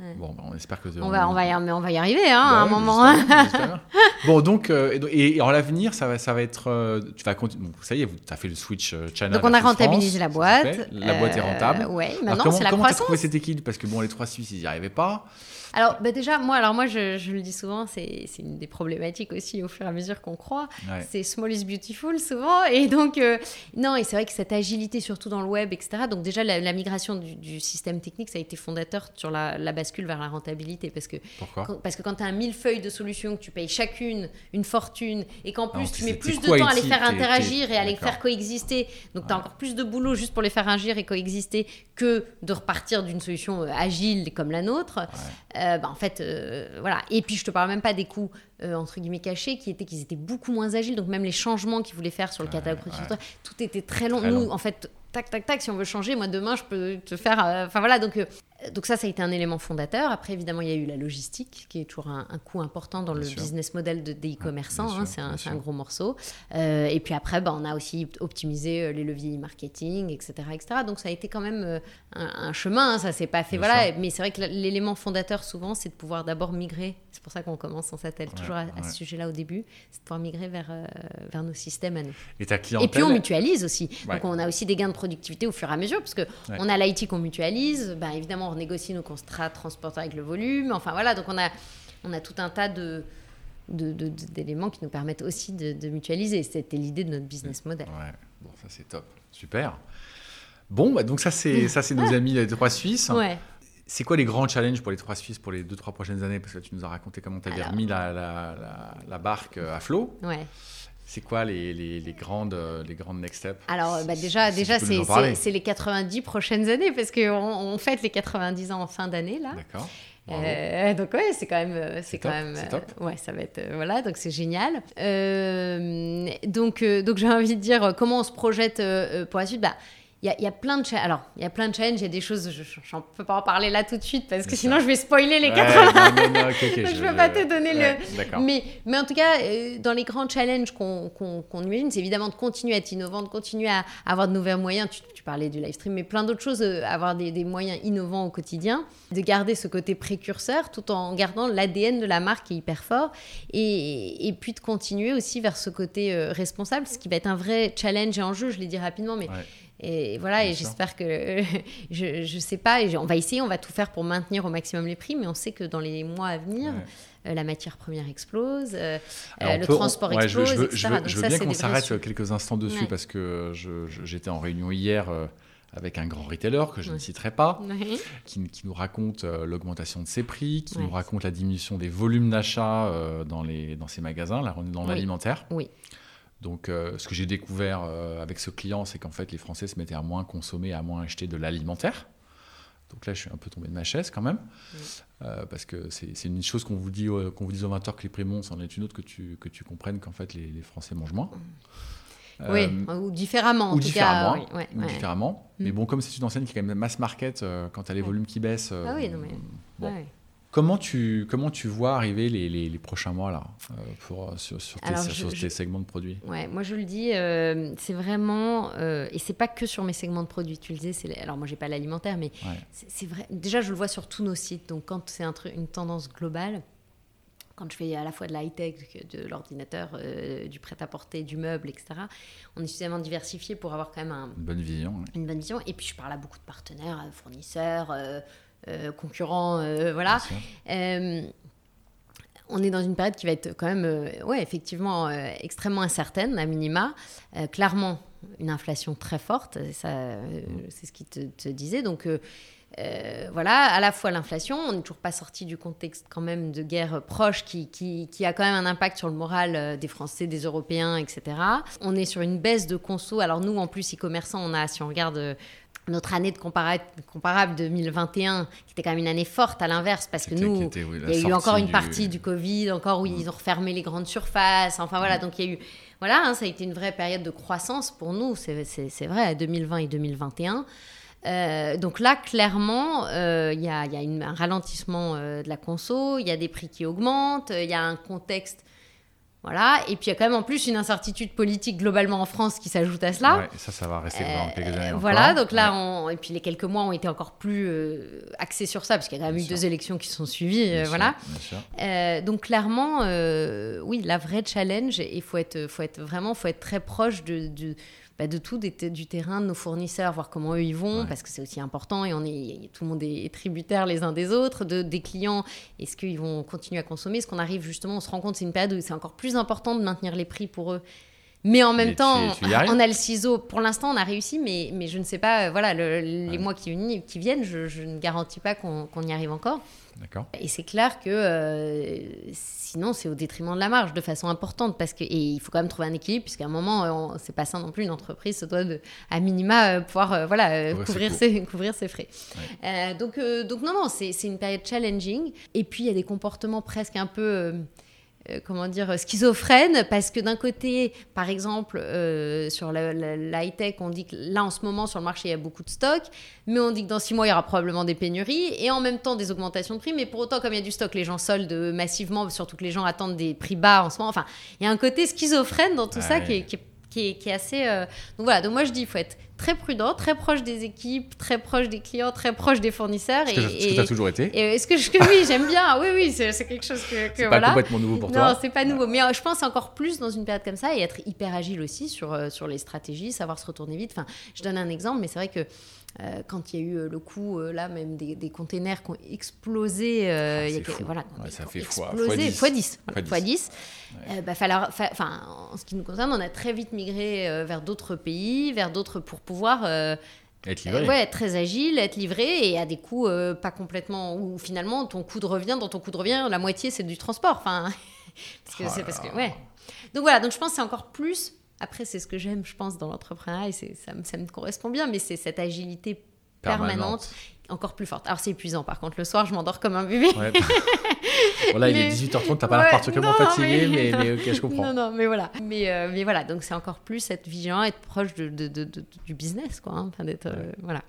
Ouais. Bon, bah, on espère que On va, on va y, mais on va y arriver, hein, Bah à un moment. j'espère. [LAUGHS] bon, donc, euh, et, en l'avenir, ça va, ça va être. euh, tu vas continuer. bon, ça y est, tu as fait le switch euh, China. Donc on a rentabilisé France, la boîte. La boîte est rentable. Alors, maintenant comment c'est la comment croissance. trouvé cet équilibre Parce que bon, les trois Suisses, ils n'y arrivaient pas. Alors bah déjà, moi, alors moi je, je le dis souvent, c'est une des problématiques aussi au fur et à mesure qu'on croit. Ouais. C'est small is beautiful souvent. Et donc, euh, non, et c'est vrai que cette agilité, surtout dans le web, etc. Donc, déjà, la, la migration du, du système technique, ça a été fondateur sur la, la bascule vers la rentabilité. Parce que Pourquoi quand, parce que quand tu as un millefeuille de solutions, que tu payes chacune une fortune, et qu'en Non, plus tu mets plus de temps à les faire interagir et à les faire coexister, donc tu as Ouais. encore plus de boulot juste pour les faire agir et coexister que de repartir d'une solution euh, agile comme la nôtre. Euh, bah, en fait, euh, voilà. Et puis, je te parle même pas des coûts euh, entre guillemets cachés qui étaient qu'ils étaient beaucoup moins agiles. Donc, même les changements qu'ils voulaient faire sur le catalogue ouais. production, tout était très long. Très Nous, long. en fait, tac, tac, tac, si on veut changer, moi demain, je peux te faire. euh, Enfin voilà, donc. Donc ça, ça a été un élément fondateur. Après, évidemment, il y a eu la logistique, qui est toujours un, un coût important dans Bien le sûr. business model de, des e-commerçants. bien hein, c'est un, gros morceau. Euh, et puis après, bah, on a aussi optimisé euh, les leviers marketing, etc., etc. Donc ça a été quand même euh, un, un chemin. hein, ça s'est pas fait. Bien voilà. sûr. Mais c'est vrai que l'élément fondateur, souvent, c'est de pouvoir d'abord migrer. C'est pour ça qu'on commence, on s'attelle toujours à, ce sujet-là au début, c'est de pouvoir migrer vers, euh, vers nos systèmes à nous. Et ta clientèle Et puis on mutualise aussi. Ouais. Donc on a aussi des gains de productivité au fur et à mesure, parce que on a l'IT qu'on mutualise, ben, évidemment on négocie nos contrats transporteurs avec le volume, enfin voilà, donc on a, on a tout un tas de d'éléments qui nous permettent aussi de, de mutualiser. C'était l'idée de notre business model. Ouais, bon, ça c'est top. Super. Bon, bah, donc ça c'est ça c'est nos [LAUGHS] amis les trois Suisses. Ouais. C'est quoi les grands challenges pour les trois Suisses pour les deux trois prochaines années? Parce que tu nous as raconté comment tu avais Alors. remis la, la, la, la barque à flot. Ouais. C'est quoi les, les, les grandes euh, les grandes next steps Alors bah, déjà, Si déjà c'est les 90 prochaines années, parce qu'on on fête les 90 ans en fin d'année là. D'accord. Euh, donc ouais, c'est quand même, euh, c'est quand top, même, top. ouais, ça va être, voilà, donc c'est génial. Euh, donc, donc j'ai envie de dire comment on se projette pour la suite? Bah, il y a, il y a plein de cha- alors il y a plein de challenges, il y a des choses, je j'en peux pas en parler là tout de suite parce que sinon je vais spoiler les Ouais, 80. non, non, non, ok, ok, [LAUGHS] Donc, je peux pas te donner le- ouais. Mais, mais en tout cas, euh, dans les grands challenges qu'on imagine, c'est évidemment de continuer à être innovant, de continuer à avoir de nouveaux moyens. Tu, tu parlais du live stream, mais plein d'autres choses, euh, avoir des, des moyens innovants au quotidien, de garder ce côté précurseur tout en gardant l'ADN de la marque qui est hyper fort. Et, et puis de continuer aussi vers ce côté euh, responsable, ce qui va être un vrai challenge et enjeu, je l'ai dit rapidement, mais. Ouais. Et voilà, Bien et j'espère que [LAUGHS] je, je sais pas, et on va essayer, on va tout faire pour maintenir au maximum les prix, mais on sait que dans les mois à venir, Ouais. euh, la matière première explose, euh, euh, le peut- on- transport ouais, explose, je veux, etc. je veux- Donc je veux ça, bien qu'on s'arrête quelques instants dessus Ouais. parce que j'étais en réunion hier avec un grand retailer que je ne citerai pas, Ouais. qui, qui nous raconte euh, l'augmentation de ses prix, qui Ouais. nous raconte la diminution des volumes d'achat euh, dans, les, dans ces magasins. Là, on est dans Oui. l'alimentaire. Oui. Donc, euh, ce que j'ai découvert euh, avec ce client, c'est qu'en fait, les Français se mettaient à moins consommer, à moins acheter de l'alimentaire. Donc là, je suis un peu tombé de ma chaise quand même, Euh, parce que c'est une chose qu'on vous dit, qu'on vous dise au 20h que les montent, c'en est une autre que tu, que tu comprennes qu'en fait, les, les Français mangent moins. Oui, Euh, ou différemment en ou tout différemment, cas. oui, ou ouais. différemment. Mm. Mais bon, comme c'est une enseigne qui est quand même mass market, quand tu as les Ouais. volumes qui baissent, Ah oui, non, mais- bon. Comment tu, comment tu vois arriver les, les, prochains mois là, euh, pour, sur, sur, tes, sur segments de produits? Ouais, moi je le dis, euh, c'est vraiment. Euh, et c'est pas que sur mes segments de produits. Tu le disais, alors moi j'ai pas l'alimentaire, mais c'est vrai. Déjà, je le vois sur tous nos sites. Donc quand c'est un une tendance globale, quand je fais à la fois de l'high-tech, de l'ordinateur, du prêt-à-porter, du meuble, etc., on est suffisamment diversifié pour avoir quand même un, une bonne vision. Une bonne vision. Et puis je parle à beaucoup de partenaires, fournisseurs euh, concurrents, euh, voilà. Euh, on est dans une période qui va être quand même, ouais, effectivement, extrêmement incertaine, à minima. clairement, une inflation très forte, ça, c'est ce qui te, disait. Donc, voilà, à la fois l'inflation, on n'est toujours pas sorti du contexte quand même de guerre proche qui, qui, qui, a quand même un impact sur le moral des Français, des Européens, etc. On est sur une baisse de conso. Alors nous, en plus, e-commerçants, on a, si on regarde notre année de comparable 2021, qui était quand même une année forte à l'inverse, parce que nous, il y a eu encore une partie du Covid, encore où ils ont refermé les grandes surfaces. Enfin voilà, donc il y a eu. Voilà, hein, ça a été une vraie période de croissance pour nous, c'est vrai, 2020 et 2021. Euh, donc là, clairement, euh, il y, a, y a un ralentissement euh, de la conso, il y a des prix qui augmentent, il y a un contexte voilà. Et puis il y a quand même en plus une incertitude politique globalement en France qui s'ajoute à cela. Ouais, ça, ça va rester pendant quelques années. Euh, voilà, donc là, et puis les quelques mois ont été encore plus euh, axés sur ça, parce qu'il y a quand même eu deux élections qui sont suivies. Euh, voilà. donc clairement, oui, la vraie challenge, il faut être, faut être vraiment, faut être très proche de, de bah, de tout, du terrain, de nos fournisseurs, voir comment eux ils vont, parce que c'est aussi important et on est, tout le monde est tributaire les uns des autres, de, des clients, est-ce qu'ils vont continuer à consommer? Est-ce qu'on arrive justement, on se rend compte, c'est une période où c'est encore plus important de maintenir les prix pour eux? Mais en même temps, on a le ciseau. Pour l'instant, on a réussi, mais, mais je ne sais pas, voilà, les mois qui, qui, viennent, je, je, ne garantis pas qu'on y arrive encore. Et c'est clair que euh, sinon, c'est au détriment de la marge de façon importante. Parce que, et il faut quand même trouver un équilibre, puisqu'à un moment, c'est pas ça non plus. Une entreprise se doit, de, à minima, euh, pouvoir euh, voilà, couvrir, ses, couvrir ses frais. donc, donc, non, non, c'est une période challenging. Et puis, il y a des comportements presque un peu euh, comment dire, schizophrène, parce que d'un côté, par exemple, euh, sur la, high-tech, on dit que là, en ce moment, sur le marché, il y a beaucoup de stock, mais on dit que dans six mois, il y aura probablement des pénuries, et en même temps, des augmentations de prix, mais pour autant, comme il y a du stock, les gens soldent massivement, surtout que les gens attendent des prix bas en ce moment. Enfin, il y a un côté schizophrène dans tout ça qui est, qui est, assez... Euh, donc voilà, donc moi, je dis, il faut être très prudent, très proche des équipes, très proche des clients, très proche des fournisseurs. Ce que tu as toujours été. Est-ce que, je, oui, j'aime bien. Oui, oui, c'est quelque chose que, que c'est pas complètement nouveau pour toi. Non, c'est pas nouveau. Mais euh, je pense encore plus dans une période comme ça et être hyper agile aussi sur, euh, sur les stratégies, savoir se retourner vite. Enfin, je donne un exemple, mais c'est vrai que euh, quand il y a eu le coup, là, même des, des containers qui ont explosé. Ah, il y a, voilà, ça fait explosé, x 10. X 10. bah, enfin, en ce qui nous concerne, on a très vite migré vers d'autres pays, vers d'autres pour pouvoir être livré. ouais, être très agile, être livré et à des coûts euh, pas complètement. Où finalement, ton coût de revient, dans ton coût de revient, la moitié c'est du transport. Enfin, [LAUGHS] parce que c'est parce que. Ouais. Donc voilà, donc je pense que c'est encore plus. Après, c'est ce que j'aime, je pense, dans l'entrepreneuriat et ça, ça me correspond bien, mais c'est cette agilité permanente encore plus forte. Alors c'est épuisant par contre, le soir je m'endors comme un bébé. Ouais. [LAUGHS] voilà, il est 18h30, t'as pas l'air particulièrement fatigué, mais, mais, ok, je comprends. Non, non, mais voilà. Mais, euh, mais voilà, donc c'est encore plus être vigilant, être proche de, de, de, du business, quoi. Hein. Enfin, d'être, euh, voilà.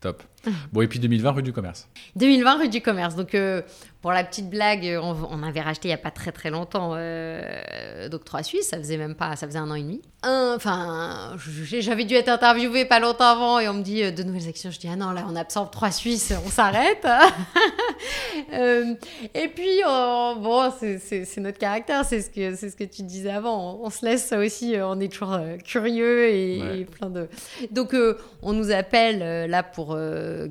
Top. [LAUGHS] Bon, et puis 2020, rue du commerce. 2020, rue du commerce. Donc, euh, pour la petite blague, on, avait racheté il n'y a pas très très longtemps euh, d'Octroi Suisse. Ça faisait même pas, ça faisait un an et demi. Enfin, j'avais dû être interviewée pas longtemps avant et on me dit euh, de nouvelles actions. Je dis, ah non, là, on absorbe trois Suisses, on s'arrête. [LAUGHS] Euh, et puis, bon, c'est notre caractère, c'est ce, que, ce que tu disais avant. On, se laisse ça aussi, on est toujours curieux et, plein de. Donc, on nous appelle là pour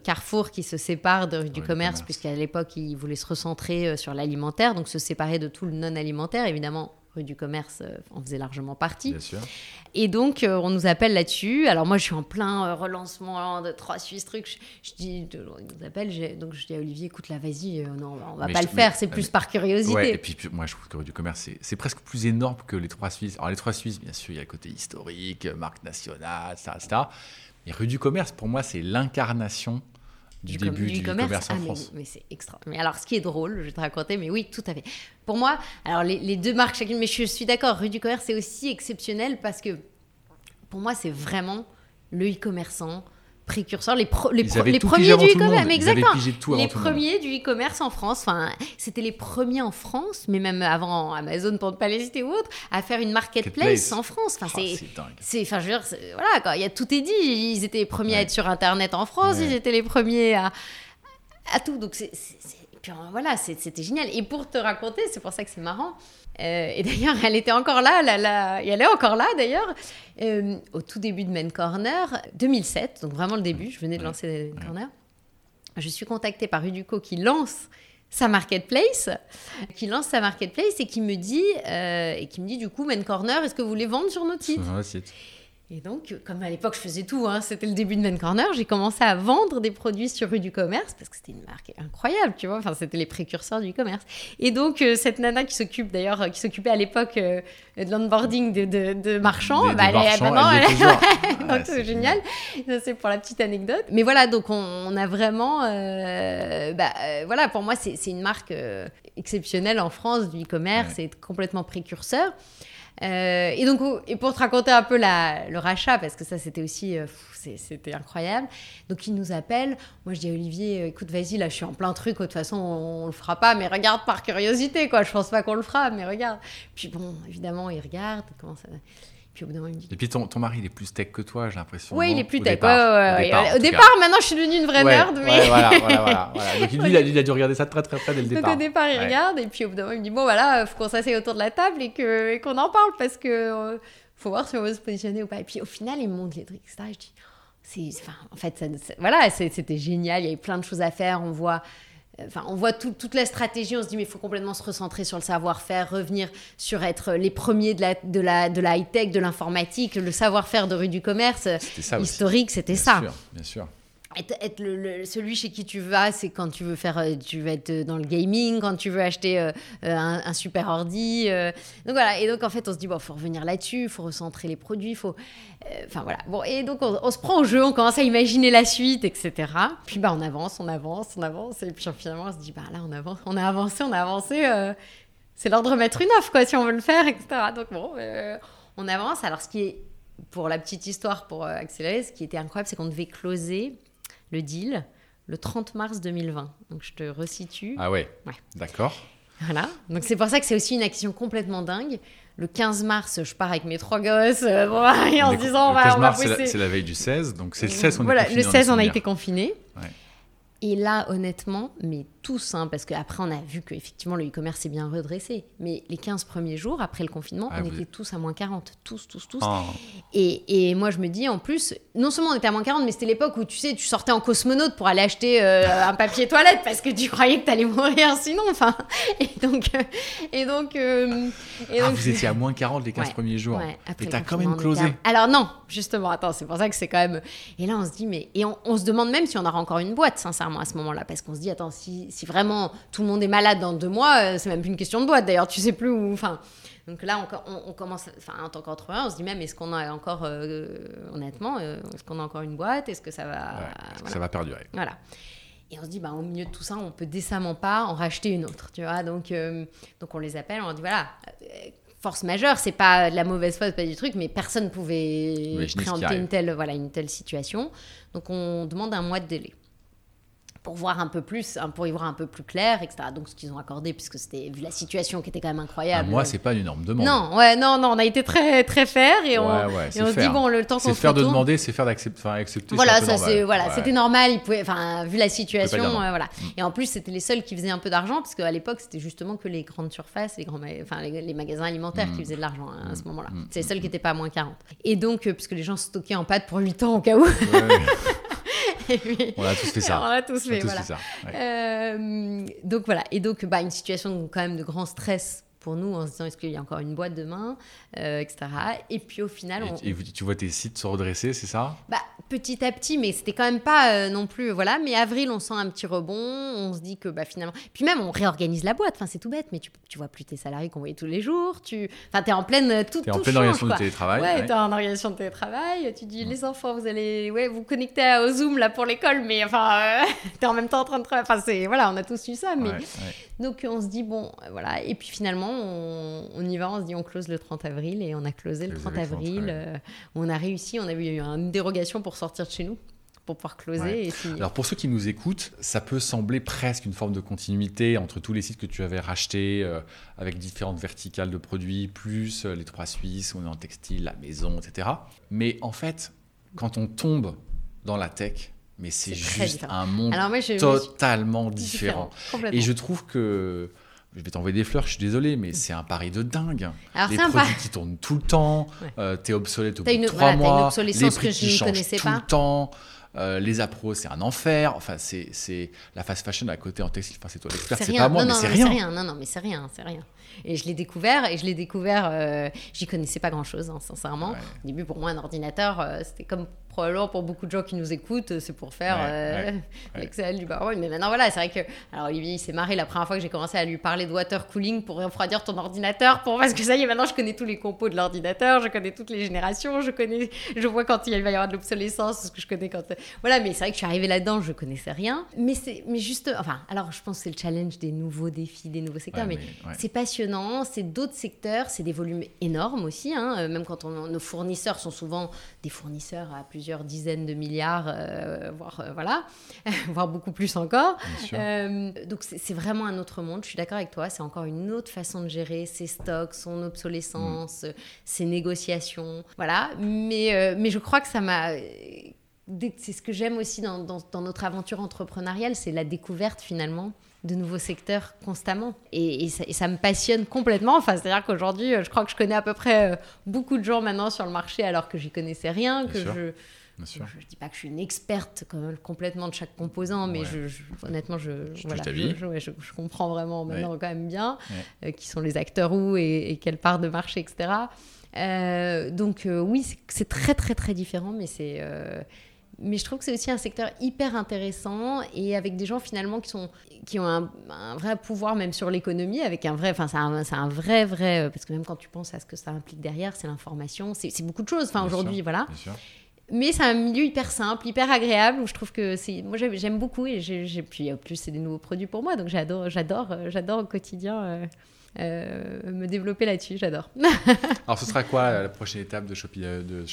Carrefour qui se sépare de rue du commerce, puisqu'à l'époque, ils voulaient se centré euh, sur l'alimentaire, donc se séparer de tout le non-alimentaire. Évidemment, rue du commerce euh, en faisait largement partie. Bien sûr. Et donc, euh, on nous appelle là-dessus. Alors, moi, je suis en plein relancement de trois Suisses trucs. Je, dis, on nous appelle. Donc, je dis à Olivier, écoute, là, vas-y, non, on va pas le faire. C'est plus par curiosité. Ouais, et puis, moi, je trouve que rue du commerce, c'est presque plus énorme que les trois Suisses. Alors, les trois Suisses, bien sûr, il y a le côté historique, marque nationale, etc. etc. Et rue du commerce, pour moi, c'est l'incarnation du, début du, commerce, en ah, France. Mais, c'est extra. Mais alors, ce qui est drôle, je vais te raconter, mais oui, tout à fait. Pour moi, alors les, deux marques chacune, mais je suis d'accord, rue du commerce, c'est aussi exceptionnel parce que pour moi, c'est vraiment le e-commerçant précurseurs, les, pro- les, Ils pro- avaient les tout premiers du e-commerce. exactement. les premiers du en France. Enfin, c'était les premiers en France, mais même avant Amazon, pour ne pas les citer ou autre, à faire une marketplace en France. Enfin, Ah, c'est enfin, je veux dire, voilà, quoi. Il y a tout est dit. Ils étaient les premiers à être sur Internet en France. Ouais. Ils étaient les premiers à, à tout. Donc, c'est, voilà, c'était génial. Et pour te raconter, c'est pour ça que c'est marrant. Euh, et [LAUGHS] d'ailleurs, elle était encore là, là, là, et elle est encore là d'ailleurs, euh, au tout début de Men Corner, 2007, donc vraiment le début, je venais de Ouais. lancer Men Corner. Je suis contactée par Uduco qui lance sa marketplace, qui lance sa marketplace et qui me dit, euh, et qui me dit du coup, Men Corner, est-ce que vous voulez vendre sur un site. Et donc, comme à l'époque, je faisais tout, hein, c'était le début de Men Corner, j'ai commencé à vendre des produits sur rue du commerce parce que c'était une marque incroyable, tu vois. Enfin, c'était les précurseurs du commerce. Et donc, euh, cette nana qui s'occupe d'ailleurs, euh, qui s'occupait à l'époque euh, de l'onboarding de, de, de marchands, Des- des bah, elle est- marchands, elle y est elle- Ouais, c'est génial. C'est pour la petite anecdote. Mais voilà, donc on, on a vraiment. euh, bah, voilà, pour moi, c'est une marque exceptionnelle en France du e-commerce, Ouais. c'est complètement précurseur. Euh, et donc, et pour te raconter un peu la, le rachat, parce que ça, c'était aussi, euh, c'était incroyable. Donc, il nous appelle. Moi, je dis à Olivier, euh, écoute, vas-y, là, je suis en plein truc. De toute façon, on, on le fera pas, mais regarde par curiosité, quoi. Je pense pas qu'on le fera, mais regarde. Puis bon, évidemment, il regarde. il commence à- Puis au bout d'un moment, il me dit. Et puis ton, ton mari, il est plus tech que toi, j'ai l'impression. Oui, il est plus Au tech. départ. ouais, ouais, Au départ, Au départ, maintenant, je suis devenue une vraie Ouais, nerd. mais... voilà, [LAUGHS] voilà, voilà, voilà. Donc lui, il a, il a dû regarder ça très, très, très dès le Donc départ. au départ, il regarde et puis au bout d'un moment, il me dit bon voilà, faut qu'on s'asseye autour de la table et qu'on en parle parce que euh, faut voir si on veut se positionner ou pas. Et puis au final, il me montre les trucs, etc. Je dis c'est, enfin, en fait, ça- ça- voilà, c'était génial. Il y avait plein de choses à faire. On voit. Enfin, on voit tout- toute la stratégie, on se dit mais il faut complètement se recentrer sur le savoir-faire, revenir sur être les premiers de la, de la, de la high-tech, de l'informatique, le savoir-faire de rue du commerce. C'était ça. Historique, c'était Bien ça. sûr, bien sûr. Être, celui chez qui tu vas, c'est quand tu veux faire, euh, tu veux être dans le gaming, quand tu veux acheter euh, euh, un, super ordi. euh. Donc voilà. Et donc en fait, on se dit bon, faut revenir là-dessus, faut recentrer les produits, faut. euh, Enfin voilà. Bon et donc on, on se prend au jeu, on commence à imaginer la suite, etc. Puis bah on avance, on avance, on avance, et puis finalement on se dit bah là on avance, on a avancé, on a avancé. euh, c'est l'heure de remettre une offre quoi, si on veut le faire, etc. Donc bon, euh, on avance. Alors ce qui est pour la petite histoire, pour euh, accélérer, ce qui était incroyable, c'est qu'on devait closer le deal le 30 mars 2020. Donc je te resitue. Ah ouais, Ouais. d'accord. Voilà. Donc c'est pour ça que c'est aussi une action complètement dingue. Le 15 mars, je pars avec mes trois gosses, euh, et en se disant on va, 15 on va mars, c'est la, veille du 16, donc c'est le 16 on voilà, est confiné le dans 16 les on a été confinés. Ouais. Et là, honnêtement, mais tous, hein, parce qu'après on a vu qu'effectivement le e-commerce s'est bien redressé. Mais les 15 premiers jours, après le confinement, Ah, on était tous à moins 40. Tous, tous, tous. Oh, Et, et moi, je me dis, en plus, non seulement on était à moins 40, mais c'était l'époque où, tu sais, tu sortais en cosmonaute pour aller acheter euh, un papier toilette parce que tu croyais que t'allais mourir sinon. Enfin, [LAUGHS] et donc, euh, et donc, euh, et ah, donc, vous étiez à moins 40 les 15 Ouais, premiers jours. Ouais, après Et t'as quand même closé. Alors non, justement, attends, c'est pour ça que c'est quand même. Et là, on se dit, mais. Et on, on se demande même si on aura encore une boîte, sincèrement, à ce moment-là. Parce qu'on se dit, attends, si, si vraiment tout le monde est malade dans deux mois, euh, c'est même plus une question de boîte. D'ailleurs, tu sais plus où. Enfin. Donc là, on, on- on commence, enfin, en tant qu'entrepreneur, on se dit même, est-ce qu'on a encore, euh, honnêtement, euh, est-ce qu'on a encore une boîte? Est-ce que ça va. Ouais, que. Ça va perdurer? Voilà. Et on se dit, bah, au milieu de tout ça, on peut décemment pas en racheter une autre, tu vois? Donc, euh, donc on les appelle, on leur dit, voilà, force majeure, c'est pas de la mauvaise foi, c'est pas du truc, mais personne pouvait qui préempter une telle, voilà, une telle situation. Donc on demande un mois de délai pour voir un peu plus, hein, pour y voir un peu plus clair, etc. Donc ce qu'ils ont accordé, puisque c'était, vu la situation qui était quand même Ah, incroyable. moi, c'est pas une énorme demande. Non, ouais, non, non, on a été très, très fair et on, Ouais, ouais, et c'est on se dit, bon, le temps qu'on C'est se faire de demander, c'est faire d'accepter. Enfin, accepter. voilà, ça normal. c'est voilà, Ouais. c'était normal. Ils pouvaient, enfin, vu la situation, euh, voilà. Et en plus, c'était les seuls qui faisaient un peu d'argent, parce qu'à l'époque, c'était justement que les grandes surfaces, les grands, enfin, les, les magasins alimentaires qui faisaient de l'argent hein, à ce moment-là. Mm. C'est les seuls qui n'étaient pas à moins 40. Et donc, euh, puisque les gens stockaient en pâte pour 8 ans au cas où. [LAUGHS] [LAUGHS] On a tous fait ça. on a tous On a fait, tous voilà. fait ça. ouais. Euh, donc voilà, et donc bah, une situation quand même de grand stress pour nous en se disant est-ce qu'il y a encore une boîte demain, euh, etc. Et puis au final, on, Et, et tu vois tes sites se redresser, c'est ça? Bah, petit à petit, mais c'était quand même pas euh, non plus. Voilà, mais avril, on sent un petit rebond. On se dit que bah, finalement. Puis même, on réorganise la boîte. Enfin, c'est tout bête, mais tu, tu vois plus tes salariés qu'on voyait tous les jours. Tu... Enfin, t'es en pleine. euh, Tout, T'es en pleine change, organisation quoi. du télétravail. Ouais, ouais. t'es en organisation de télétravail. Tu dis, les enfants, vous allez ouais, vous connecter au Zoom là pour l'école, mais enfin, euh, [LAUGHS] t'es en même temps en train de travailler. Enfin, c'est. Voilà, on a tous eu ça, mais. Ouais. Donc on se dit, bon, voilà. Et puis finalement, on, on y va, on se dit, on close le 30 avril et on a closé le Closé 30 le 30, avril. ouais. euh, on a réussi, on a eu une dérogation pour sortir de chez nous. pour pouvoir closer. Alors pour ceux qui nous écoutent, ça peut sembler presque une forme de continuité entre tous les sites que tu avais rachetés euh, avec différentes verticales de produits, plus euh, les trois Suisses, on est en textile, la maison, etc. Mais en fait, quand on tombe dans la tech, mais c'est juste un monde totalement différent. Et je trouve que je vais t'envoyer des fleurs, je suis désolé, mais c'est un pari de dingue. Alors, les produits qui tournent tout le temps, euh, t'es obsolète au bout de trois mois, les prix qui changent tout le temps. Euh, les appros, c'est un enfer. Enfin, c'est la fast fashion à côté en textile. Enfin, c'est toi l'expert, c'est pas moi, mais c'est rien. Non, non, mais c'est rien, c'est rien. Et je l'ai découvert, et je l'ai découvert, euh, j'y connaissais pas grand chose, hein, sincèrement. Au début, pour moi, un ordinateur, euh, c'était comme probablement pour beaucoup de gens qui nous écoutent, c'est pour faire euh, [LAUGHS] l'Excel du baron. Mais maintenant, voilà, c'est vrai que. Alors, Olivier, il s'est marré la première fois que j'ai commencé à lui parler de water cooling pour refroidir ton ordinateur. Pour... Parce que ça y est, maintenant, je connais tous les compos de l'ordinateur, je connais toutes les générations, je connais. Je vois quand il va y avoir de l'obsolescence, ce que je connais quand. Voilà, mais c'est vrai que je suis arrivée là-dedans, je connaissais rien. Mais c'est. Mais juste. Enfin, alors, je pense que c'est le challenge des nouveaux défis, des nouveaux secteurs, mais, c'est passionnant, c'est d'autres secteurs, c'est des volumes énormes aussi, hein, euh, même quand on, nos fournisseurs sont souvent des fournisseurs à plusieurs dizaines de milliards, euh, voire euh, voilà, [LAUGHS] voire beaucoup plus encore. donc c'est vraiment un autre monde. Je suis d'accord avec toi. C'est encore une autre façon de gérer ses stocks, son obsolescence, mm. ses négociations, voilà. Mais mais je crois que ça m'a c'est ce que j'aime aussi dans, dans, notre aventure entrepreneuriale, c'est la découverte finalement de nouveaux secteurs constamment. Et, ça, me passionne complètement. Enfin, c'est-à-dire qu'aujourd'hui, je crois que je connais à peu près euh, beaucoup de gens maintenant sur le marché alors que j'y connaissais rien, que je... Je ne dis pas que je suis une experte complètement de chaque composant, mais je, honnêtement, je, voilà, je, comprends vraiment maintenant quand même bien euh, qui sont les acteurs où et, quelle part de marché, etc. Euh, donc oui, c'est très très très différent, mais c'est mais je trouve que c'est aussi un secteur hyper intéressant et avec des gens finalement qui, sont, qui ont un, vrai pouvoir même sur l'économie, avec un vrai, enfin c'est un, un, vrai, vrai, euh, parce que même quand tu penses à ce que ça implique derrière, c'est l'information, c'est beaucoup de choses, enfin aujourd'hui, voilà. Mais c'est un milieu hyper simple, hyper agréable, où je trouve que c'est, moi j'aime beaucoup et j'ai, puis en plus c'est des nouveaux produits pour moi, donc j'adore, j'adore, euh, j'adore au quotidien. Euh, euh, me développer là-dessus. J'adore. [LAUGHS] Alors, ce sera quoi euh, la prochaine étape de Shopping, euh, de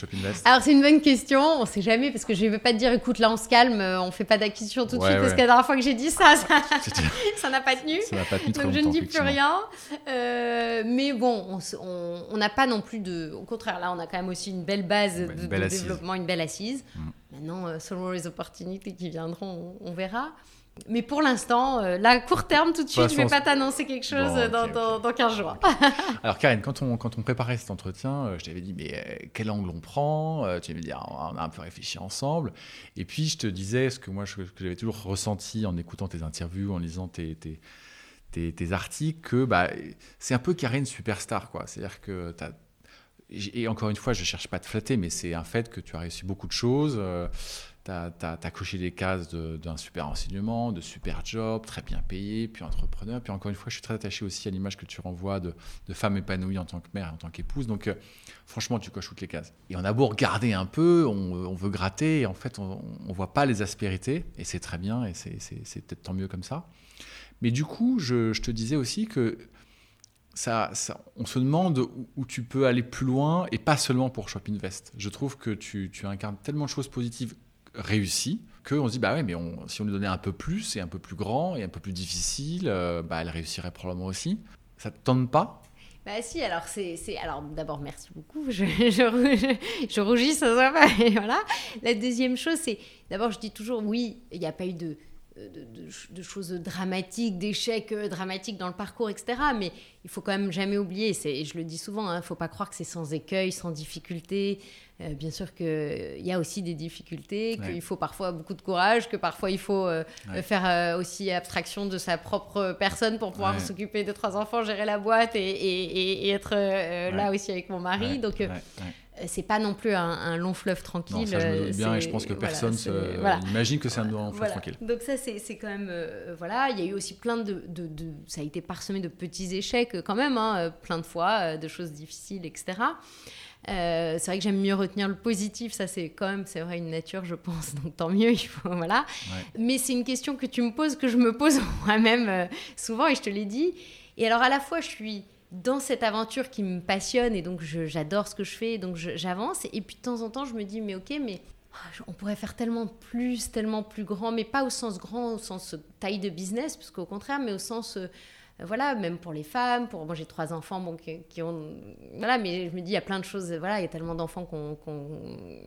Alors, c'est une bonne question. On ne sait jamais parce que je ne vais pas te dire, écoute, là, on se calme, on ne fait pas d'acquisition tout de suite. Parce que la dernière fois que j'ai dit ça, [LAUGHS] ça n'a pas tenu. Ça n'a pas tenu Donc, je ne dis plus rien. mais bon, on n'a pas non plus de. Au contraire, là, on a quand même aussi une belle base de, développement, une belle assise. Mm. Maintenant, selon les opportunités qui viendront, on verra. Mais pour l'instant, euh, là, court terme, tout de suite, je ne vais pas t'annoncer quelque chose dans, dans, 15 jours. [LAUGHS] Alors, Karine, quand on, quand on préparait cet entretien, euh, je t'avais dit, mais euh, quel angle on prend Tu m'avais dit, ah, on a un peu réfléchi ensemble. Et puis, je te disais ce que moi, que j'avais toujours ressenti en écoutant tes interviews, en lisant tes, tes, tes, articles, que bah, c'est un peu Karine superstar, quoi. C'est-à-dire que tu as et encore une fois, je ne cherche pas à te flatter, mais c'est un fait que tu as réussi beaucoup de choses tu as, coché les cases d'un super enseignement, de super job, très bien payé, puis entrepreneur. Puis encore une fois, je suis très attaché aussi à l'image que tu renvoies de, femme épanouie en tant que mère, en tant qu'épouse. Donc, euh, franchement, tu coches toutes les cases. Et on a beau regarder un peu, on, veut gratter, et en fait, on ne voit pas les aspérités, et c'est très bien, et c'est peut-être tant mieux comme ça. Mais du coup, je, te disais aussi que ça, on se demande où, tu peux aller plus loin et pas seulement pour Shop Invest. Je trouve que tu incarnes tellement de choses positives réussi qu'on se dit, bah ouais, mais si on lui donnait un peu plus et un peu plus grand et un peu plus difficile, euh, bah, elle réussirait probablement aussi. Ça te tente pas? Bah si, alors c'est, alors d'abord merci beaucoup, je, rougis, ça va pas, et voilà. La deuxième chose, c'est d'abord je dis toujours oui, il n'y a pas eu de, de, de, choses dramatiques, d'échecs euh, dramatiques dans le parcours, etc. Mais il faut quand même jamais oublier, et je le dis souvent, il hein, ne faut pas croire que c'est sans écueil, sans difficulté. Euh, bien sûr qu'il euh, y a aussi des difficultés, qu'il faut parfois beaucoup de courage, que parfois il faut euh, faire aussi abstraction de sa propre personne pour pouvoir s'occuper de trois enfants, gérer la boîte et, et, être là aussi avec mon mari. Donc c'est pas non plus un, long fleuve tranquille. Non, ça, je me bien et je pense que personne imagine que c'est un long fleuve tranquille. Donc ça, c'est quand même... voilà, il y a eu aussi plein de, de, Ça a été parsemé de petits échecs quand même, hein, plein de fois, de choses difficiles, etc. Euh, c'est vrai que j'aime mieux retenir le positif, ça c'est quand même, c'est vrai, une nature, je pense, [LAUGHS] donc tant mieux, il faut, voilà. Mais c'est une question que tu me poses, que je me pose [LAUGHS] moi-même euh, souvent, et je te l'ai dit. Et alors à la fois, je suis dans cette aventure qui me passionne, et donc j'adore ce que je fais, donc j'avance, et puis de temps en temps, je me dis, mais ok, mais on pourrait faire tellement plus, tellement plus grand, mais pas au sens grand, au sens taille de business, parce qu'au contraire, mais au sens voilà, même pour les femmes, pour moi j'ai trois enfants bon, qui, ont voilà, mais je me dis il y a plein de choses, voilà, il y a tellement d'enfants qui ont,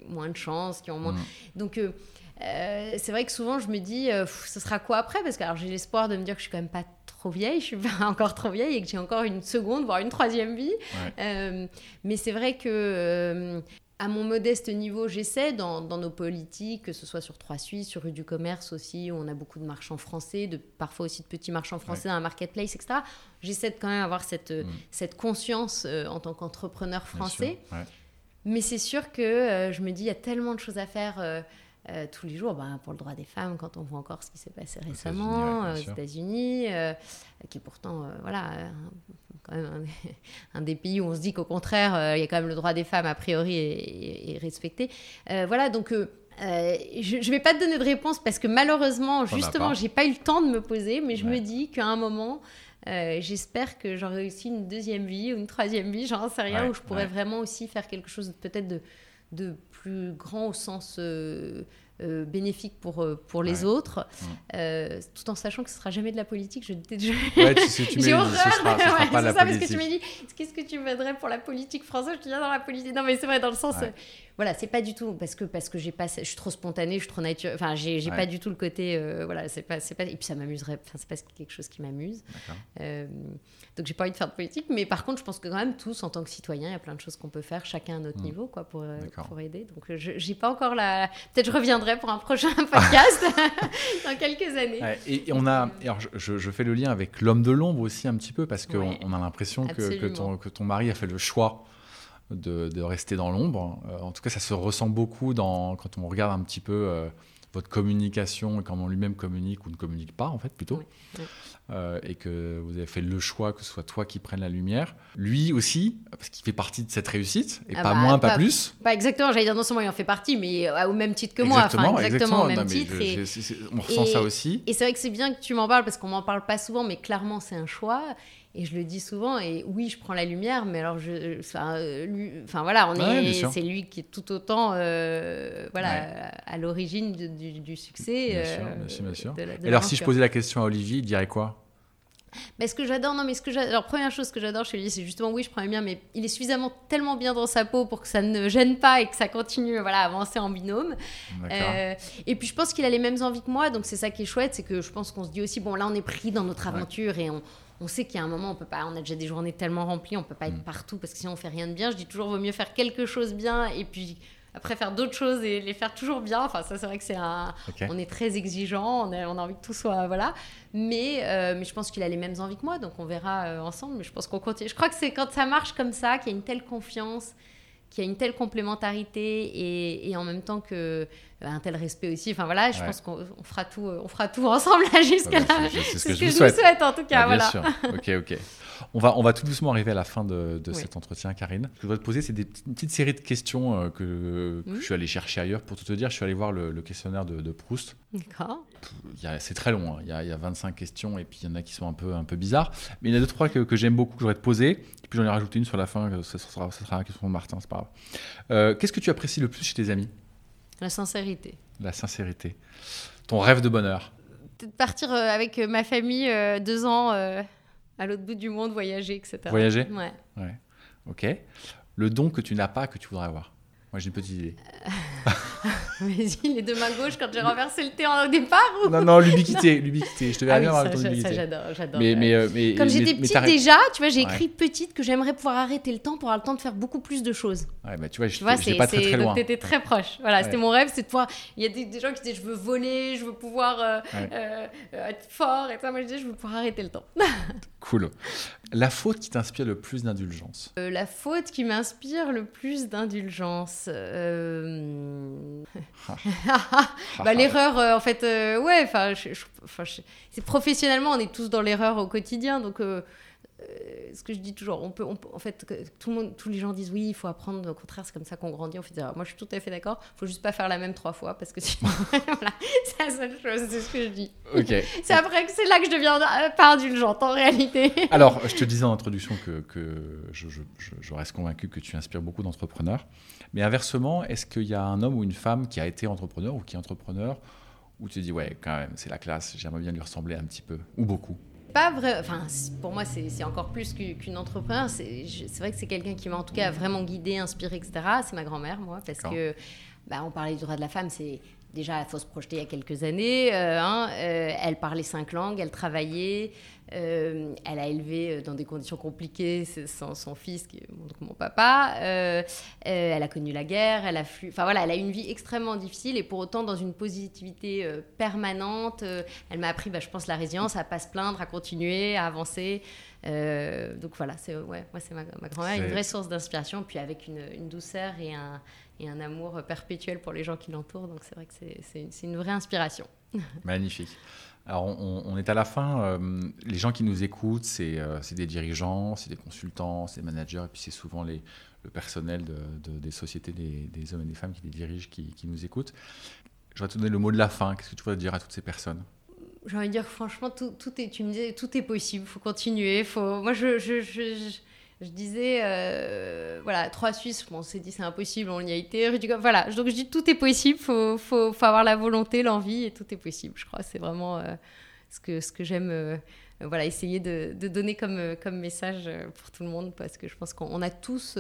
moins de chance, qui ont moins, donc euh, c'est vrai que souvent je me dis, euh, ce sera quoi après? Parce que j'ai l'espoir de me dire que je suis quand même pas trop vieille, je suis pas [LAUGHS] encore trop vieille et que j'ai encore une seconde, voire une troisième vie. Euh, mais c'est vrai que à mon modeste niveau, j'essaie dans, nos politiques, que ce soit sur Trois Suisses, sur Rue du Commerce aussi, où on a beaucoup de marchands français, de, parfois aussi de petits marchands français dans un marketplace, etc. J'essaie de quand même avoir cette, mm. cette conscience en tant qu'entrepreneur français. Mais c'est sûr que je me dis, il y a tellement de choses à faire euh, tous les jours bah, pour le droit des femmes quand on voit encore ce qui s'est passé récemment aux États-Unis, euh, qui est pourtant euh, voilà quand même [LAUGHS] un, des pays où on se dit qu'au contraire il y a quand même le droit des femmes a priori est, respecté. voilà donc je ne vais pas te donner de réponse parce que malheureusement, justement, j'ai pas eu le temps de me poser, mais je me dis qu'à un moment, j'espère que j'aurai aussi une deuxième vie ou une troisième vie, j'en sais rien, où je pourrais vraiment aussi faire quelque chose peut-être de, de plus grand au sens euh, euh, bénéfique pour, euh, pour les autres, tout en sachant que ce sera jamais de la politique. Je, je... Ouais, tu [LAUGHS] J'ai horreur. Ce sera, ce sera pas la ça, politique. parce que tu me dis, qu'est-ce que tu voudrais pour la politique française? Je te dis, dans la politique. Non, mais c'est vrai, dans le sens, voilà, c'est pas du tout parce que parce que j'ai pas, je suis trop spontanée, je suis trop nature. Enfin, j'ai pas du tout le côté, euh, voilà, c'est pas c'est pas et puis ça m'amuserait. Enfin, c'est pas quelque chose qui m'amuse. Euh, donc j'ai pas envie de faire de politique, mais par contre, je pense que quand même tous en tant que citoyens, il y a plein de choses qu'on peut faire, chacun à notre mm. niveau, quoi, pour euh, pour aider. Donc j'ai pas encore la. Peut-être je reviendrai pour un prochain [LAUGHS] podcast [LAUGHS] dans quelques années. et, on a, alors je, je, fais le lien avec l'homme de l'ombre aussi un petit peu parce qu'on on a l'impression que, que ton que ton mari a fait le choix de, rester dans l'ombre. Euh, en tout cas, ça se ressent beaucoup dans, quand on regarde un petit peu euh, votre communication et comment lui-même communique ou ne communique pas, en fait, plutôt. Euh, et que vous avez fait le choix que ce soit toi qui prenne la lumière. Lui aussi, parce qu'il fait partie de cette réussite, et ah pas bah, moins, pas, plus. Pas exactement, j'allais dire non seulement il en fait partie, mais au même titre que moi. Exactement, exactement, au même titre. on ressent ça aussi. Et c'est vrai que c'est bien que tu m'en parles, parce qu'on m'en parle pas souvent, mais clairement c'est un choix. Et je le dis souvent, et oui, je prends la lumière, mais alors, je, enfin, lui, enfin voilà, on est, c'est lui qui est tout autant, euh, voilà, à l'origine du, succès. Bien sûr, euh, bien sûr. et alors, si je posais la question à Olivier, il dirait quoi? Mais ce que j'adore, non, mais ce que j'adore, alors première chose que j'adore chez lui, c'est justement, oui, je prends bien, mais il est suffisamment tellement bien dans sa peau pour que ça ne gêne pas et que ça continue, voilà, à avancer en binôme. Euh, et puis je pense qu'il a les mêmes envies que moi, donc c'est ça qui est chouette, c'est que je pense qu'on se dit aussi, bon, là, on est pris dans notre aventure et on, on sait qu'il y a un moment, on peut pas, on a déjà des journées tellement remplies, on peut pas être mm. partout parce que sinon on fait rien de bien. Je dis toujours, vaut mieux faire quelque chose bien et puis après faire d'autres choses et les faire toujours bien. Enfin, ça, c'est vrai que c'est un. On est très exigeant, on a, on a, envie que tout soit. Voilà. Mais, euh, mais je pense qu'il a les mêmes envies que moi, donc on verra euh, ensemble. Mais je pense qu'on continue. Je crois que c'est quand ça marche comme ça, qu'il y a une telle confiance qui a une telle complémentarité et, en même temps que euh, un tel respect aussi. Enfin voilà, je pense qu'on fera tout, on fera tout ensemble [LAUGHS] jusqu'à là. C'est ce que, je, vous souhaite. en tout cas. Bien sûr. [LAUGHS] Ok, ok. On va, on va tout doucement arriver à la fin de, cet entretien, Karine. Ce que je voudrais te poser, c'est des une petite série de questions euh, que, je suis allé chercher ailleurs. Pour tout te dire, je suis allé voir le, questionnaire de, Proust. D'accord. C'est très long. Hein. Il, y a, il, y a, 25 questions et puis il y en a qui sont un peu, un peu bizarres. Mais il y en a deux, trois que, j'aime beaucoup, que je voudrais te poser. Et puis j'en ai rajouté une sur la fin. Ce sera, ce sera la question de Martin, c'est pas grave. Euh, qu'est-ce que tu apprécies le plus chez tes amis? La sincérité. La sincérité. Ton rêve de bonheur de partir euh, avec ma famille deux ans à l'autre bout du monde, voyager, etc. Voyager? Ouais. ouais. Ok. Le don que tu n'as pas, que tu voudrais avoir? Moi, j'ai une petite idée. [LAUGHS] Vas-y, les deux mains gauches quand j'ai renversé le thé au départ ou... Non, non, l'ubiquité, l'ubiquité. Je te verrais ah bien oui, ça, ça j'adore, j'adore. Mais, mais, euh, mais, Quand j'étais petite déjà, tu vois, j'ai écrit petite que j'aimerais pouvoir arrêter le temps pour avoir le temps de faire beaucoup plus de choses. Ouais, bah, tu vois, je n'étais pas très très loin. étais très proche. Voilà, c'était mon rêve, c'est de pouvoir... Il y a des, gens qui disaient, je veux voler, je veux pouvoir euh, euh, être fort. Et ça, moi, je disais, je veux pouvoir arrêter le temps. [LAUGHS] cool. La faute qui t'inspire le plus d'indulgence? La faute qui m'inspire le plus d'indulgence [LAUGHS] bah, l'erreur, euh, en fait, euh, ouais, enfin, c'est professionnellement, on est tous dans l'erreur au quotidien, donc euh, ce que je dis toujours, on peut, en fait, tout le monde, tous les gens disent oui, il faut apprendre. Au contraire, c'est comme ça qu'on grandit. On fait, moi, je suis tout à fait d'accord. Il faut juste pas faire la même trois fois parce que sinon, [LAUGHS] voilà, c'est la seule chose. C'est ce que je dis. Ok. [LAUGHS] c'est après que c'est là que je deviens euh, pas indulgente en réalité. [LAUGHS] Alors, je te disais en introduction que, que je, je, je, reste convaincu que tu inspires beaucoup d'entrepreneurs. Mais inversement, est-ce qu'il y a un homme ou une femme qui a été entrepreneur ou qui est entrepreneur où tu te dis ouais, quand même, c'est la classe. J'aimerais bien lui ressembler un petit peu ou beaucoup? Pas vrai. Enfin, pour moi, c'est encore plus qu'une entrepreneur. C'est vrai que c'est quelqu'un qui m'a en tout cas vraiment guidé, inspiré, etc. C'est ma grand-mère, moi, parce que bah, on parlait du droit de la femme. C'est déjà, il faut se projeter il y a quelques années. Euh, hein, euh, elle parlait cinq langues, elle travaillait. Euh, elle a élevé dans des conditions compliquées son, son fils, qui est mon, mon papa. elle a connu la guerre, elle a Enfin voilà, elle a une vie extrêmement difficile et pour autant dans une positivité permanente. elle m'a appris, bah, je pense, la résilience, à pas se plaindre, à continuer, à avancer. donc voilà, c'est ouais, moi c'est ma, grand-mère, une vraie source d'inspiration, puis avec une, une douceur et un, et un amour perpétuel pour les gens qui l'entourent. Donc c'est vrai que c'est une vraie inspiration. [LAUGHS] Magnifique. Alors on, est à la fin. Euh, les gens qui nous écoutent, euh, c'est des dirigeants, c'est des consultants, c'est des managers, et puis c'est souvent les, le personnel de, des sociétés, des, hommes et des femmes qui les dirigent, qui, qui nous écoutent. Je vais te donner le mot de la fin. Qu'est-ce que tu voudrais dire à toutes ces personnes? J'ai envie de dire franchement tout, tout, est tu me tout est possible faut continuer faut moi je, je je disais, euh, voilà, trois Suisses, on s'est dit c'est impossible, on y a été. Voilà, donc je dis tout est possible, faut, faut, avoir la volonté, l'envie, et tout est possible. Je crois c'est vraiment euh, ce que, ce que j'aime euh, voilà, essayer de, donner comme, comme message pour tout le monde, parce que je pense qu'on a tous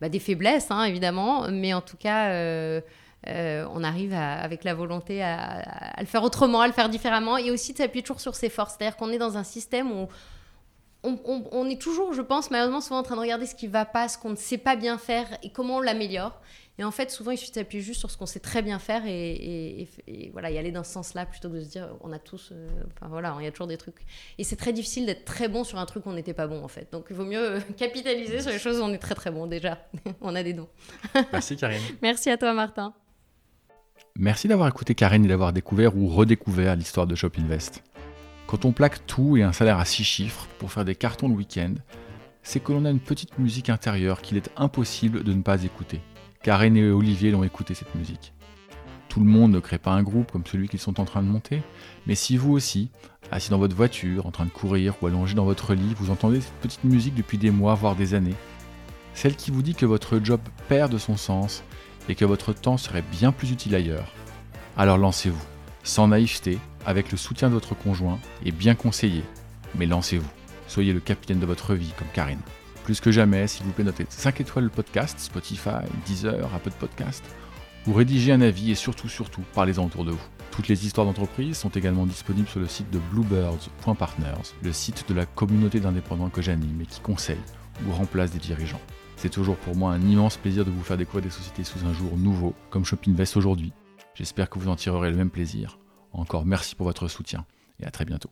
bah, des faiblesses, hein, évidemment, mais en tout cas, on arrive avec la volonté à, le faire autrement, à le faire différemment, et aussi de s'appuyer toujours sur ses forces. C'est-à-dire qu'on est dans un système où on, est toujours, je pense, malheureusement, souvent en train de regarder ce qui va pas, ce qu'on ne sait pas bien faire et comment on l'améliore. Et en fait, souvent, il suffit d'appuyer juste sur ce qu'on sait très bien faire et, voilà, y aller dans ce sens-là plutôt que de se dire, on a tous, euh, enfin voilà, il y a toujours des trucs. Et c'est très difficile d'être très bon sur un truc où on n'était pas bon en fait. Donc il vaut mieux [LAUGHS] capitaliser sur les choses où on est très très bon déjà. [LAUGHS] on a des dons. [LAUGHS] Merci Karine. Merci à toi Martin. Merci d'avoir écouté Karine et d'avoir découvert ou redécouvert l'histoire de Shop Invest. Quand on plaque tout et un salaire à 6 chiffres pour faire des cartons le week-end, c'est que l'on a une petite musique intérieure qu'il est impossible de ne pas écouter. Karen et Olivier l'ont écouté cette musique. Tout le monde ne crée pas un groupe comme celui qu'ils sont en train de monter, mais si vous aussi, assis dans votre voiture, en train de courir ou allongé dans votre lit, vous entendez cette petite musique depuis des mois, voire des années, celle qui vous dit que votre job perd de son sens et que votre temps serait bien plus utile ailleurs, alors lancez-vous, sans naïveté, avec le soutien de votre conjoint et bien conseillé. Mais lancez-vous. Soyez le capitaine de votre vie comme Karine. Plus que jamais, s'il vous plaît, notez 5 étoiles le podcast, Spotify, Deezer, Apple Podcast, ou rédigez un avis et surtout, surtout, parlez-en autour de vous. Toutes les histoires d'entreprise sont également disponibles sur le site de bluebirds.partners, le site de la communauté d'indépendants que j'anime et qui conseille ou remplace des dirigeants. C'est toujours pour moi un immense plaisir de vous faire découvrir des sociétés sous un jour nouveau, comme Shoppingvest aujourd'hui. J'espère que vous en tirerez le même plaisir encore merci pour votre soutien et à très bientôt.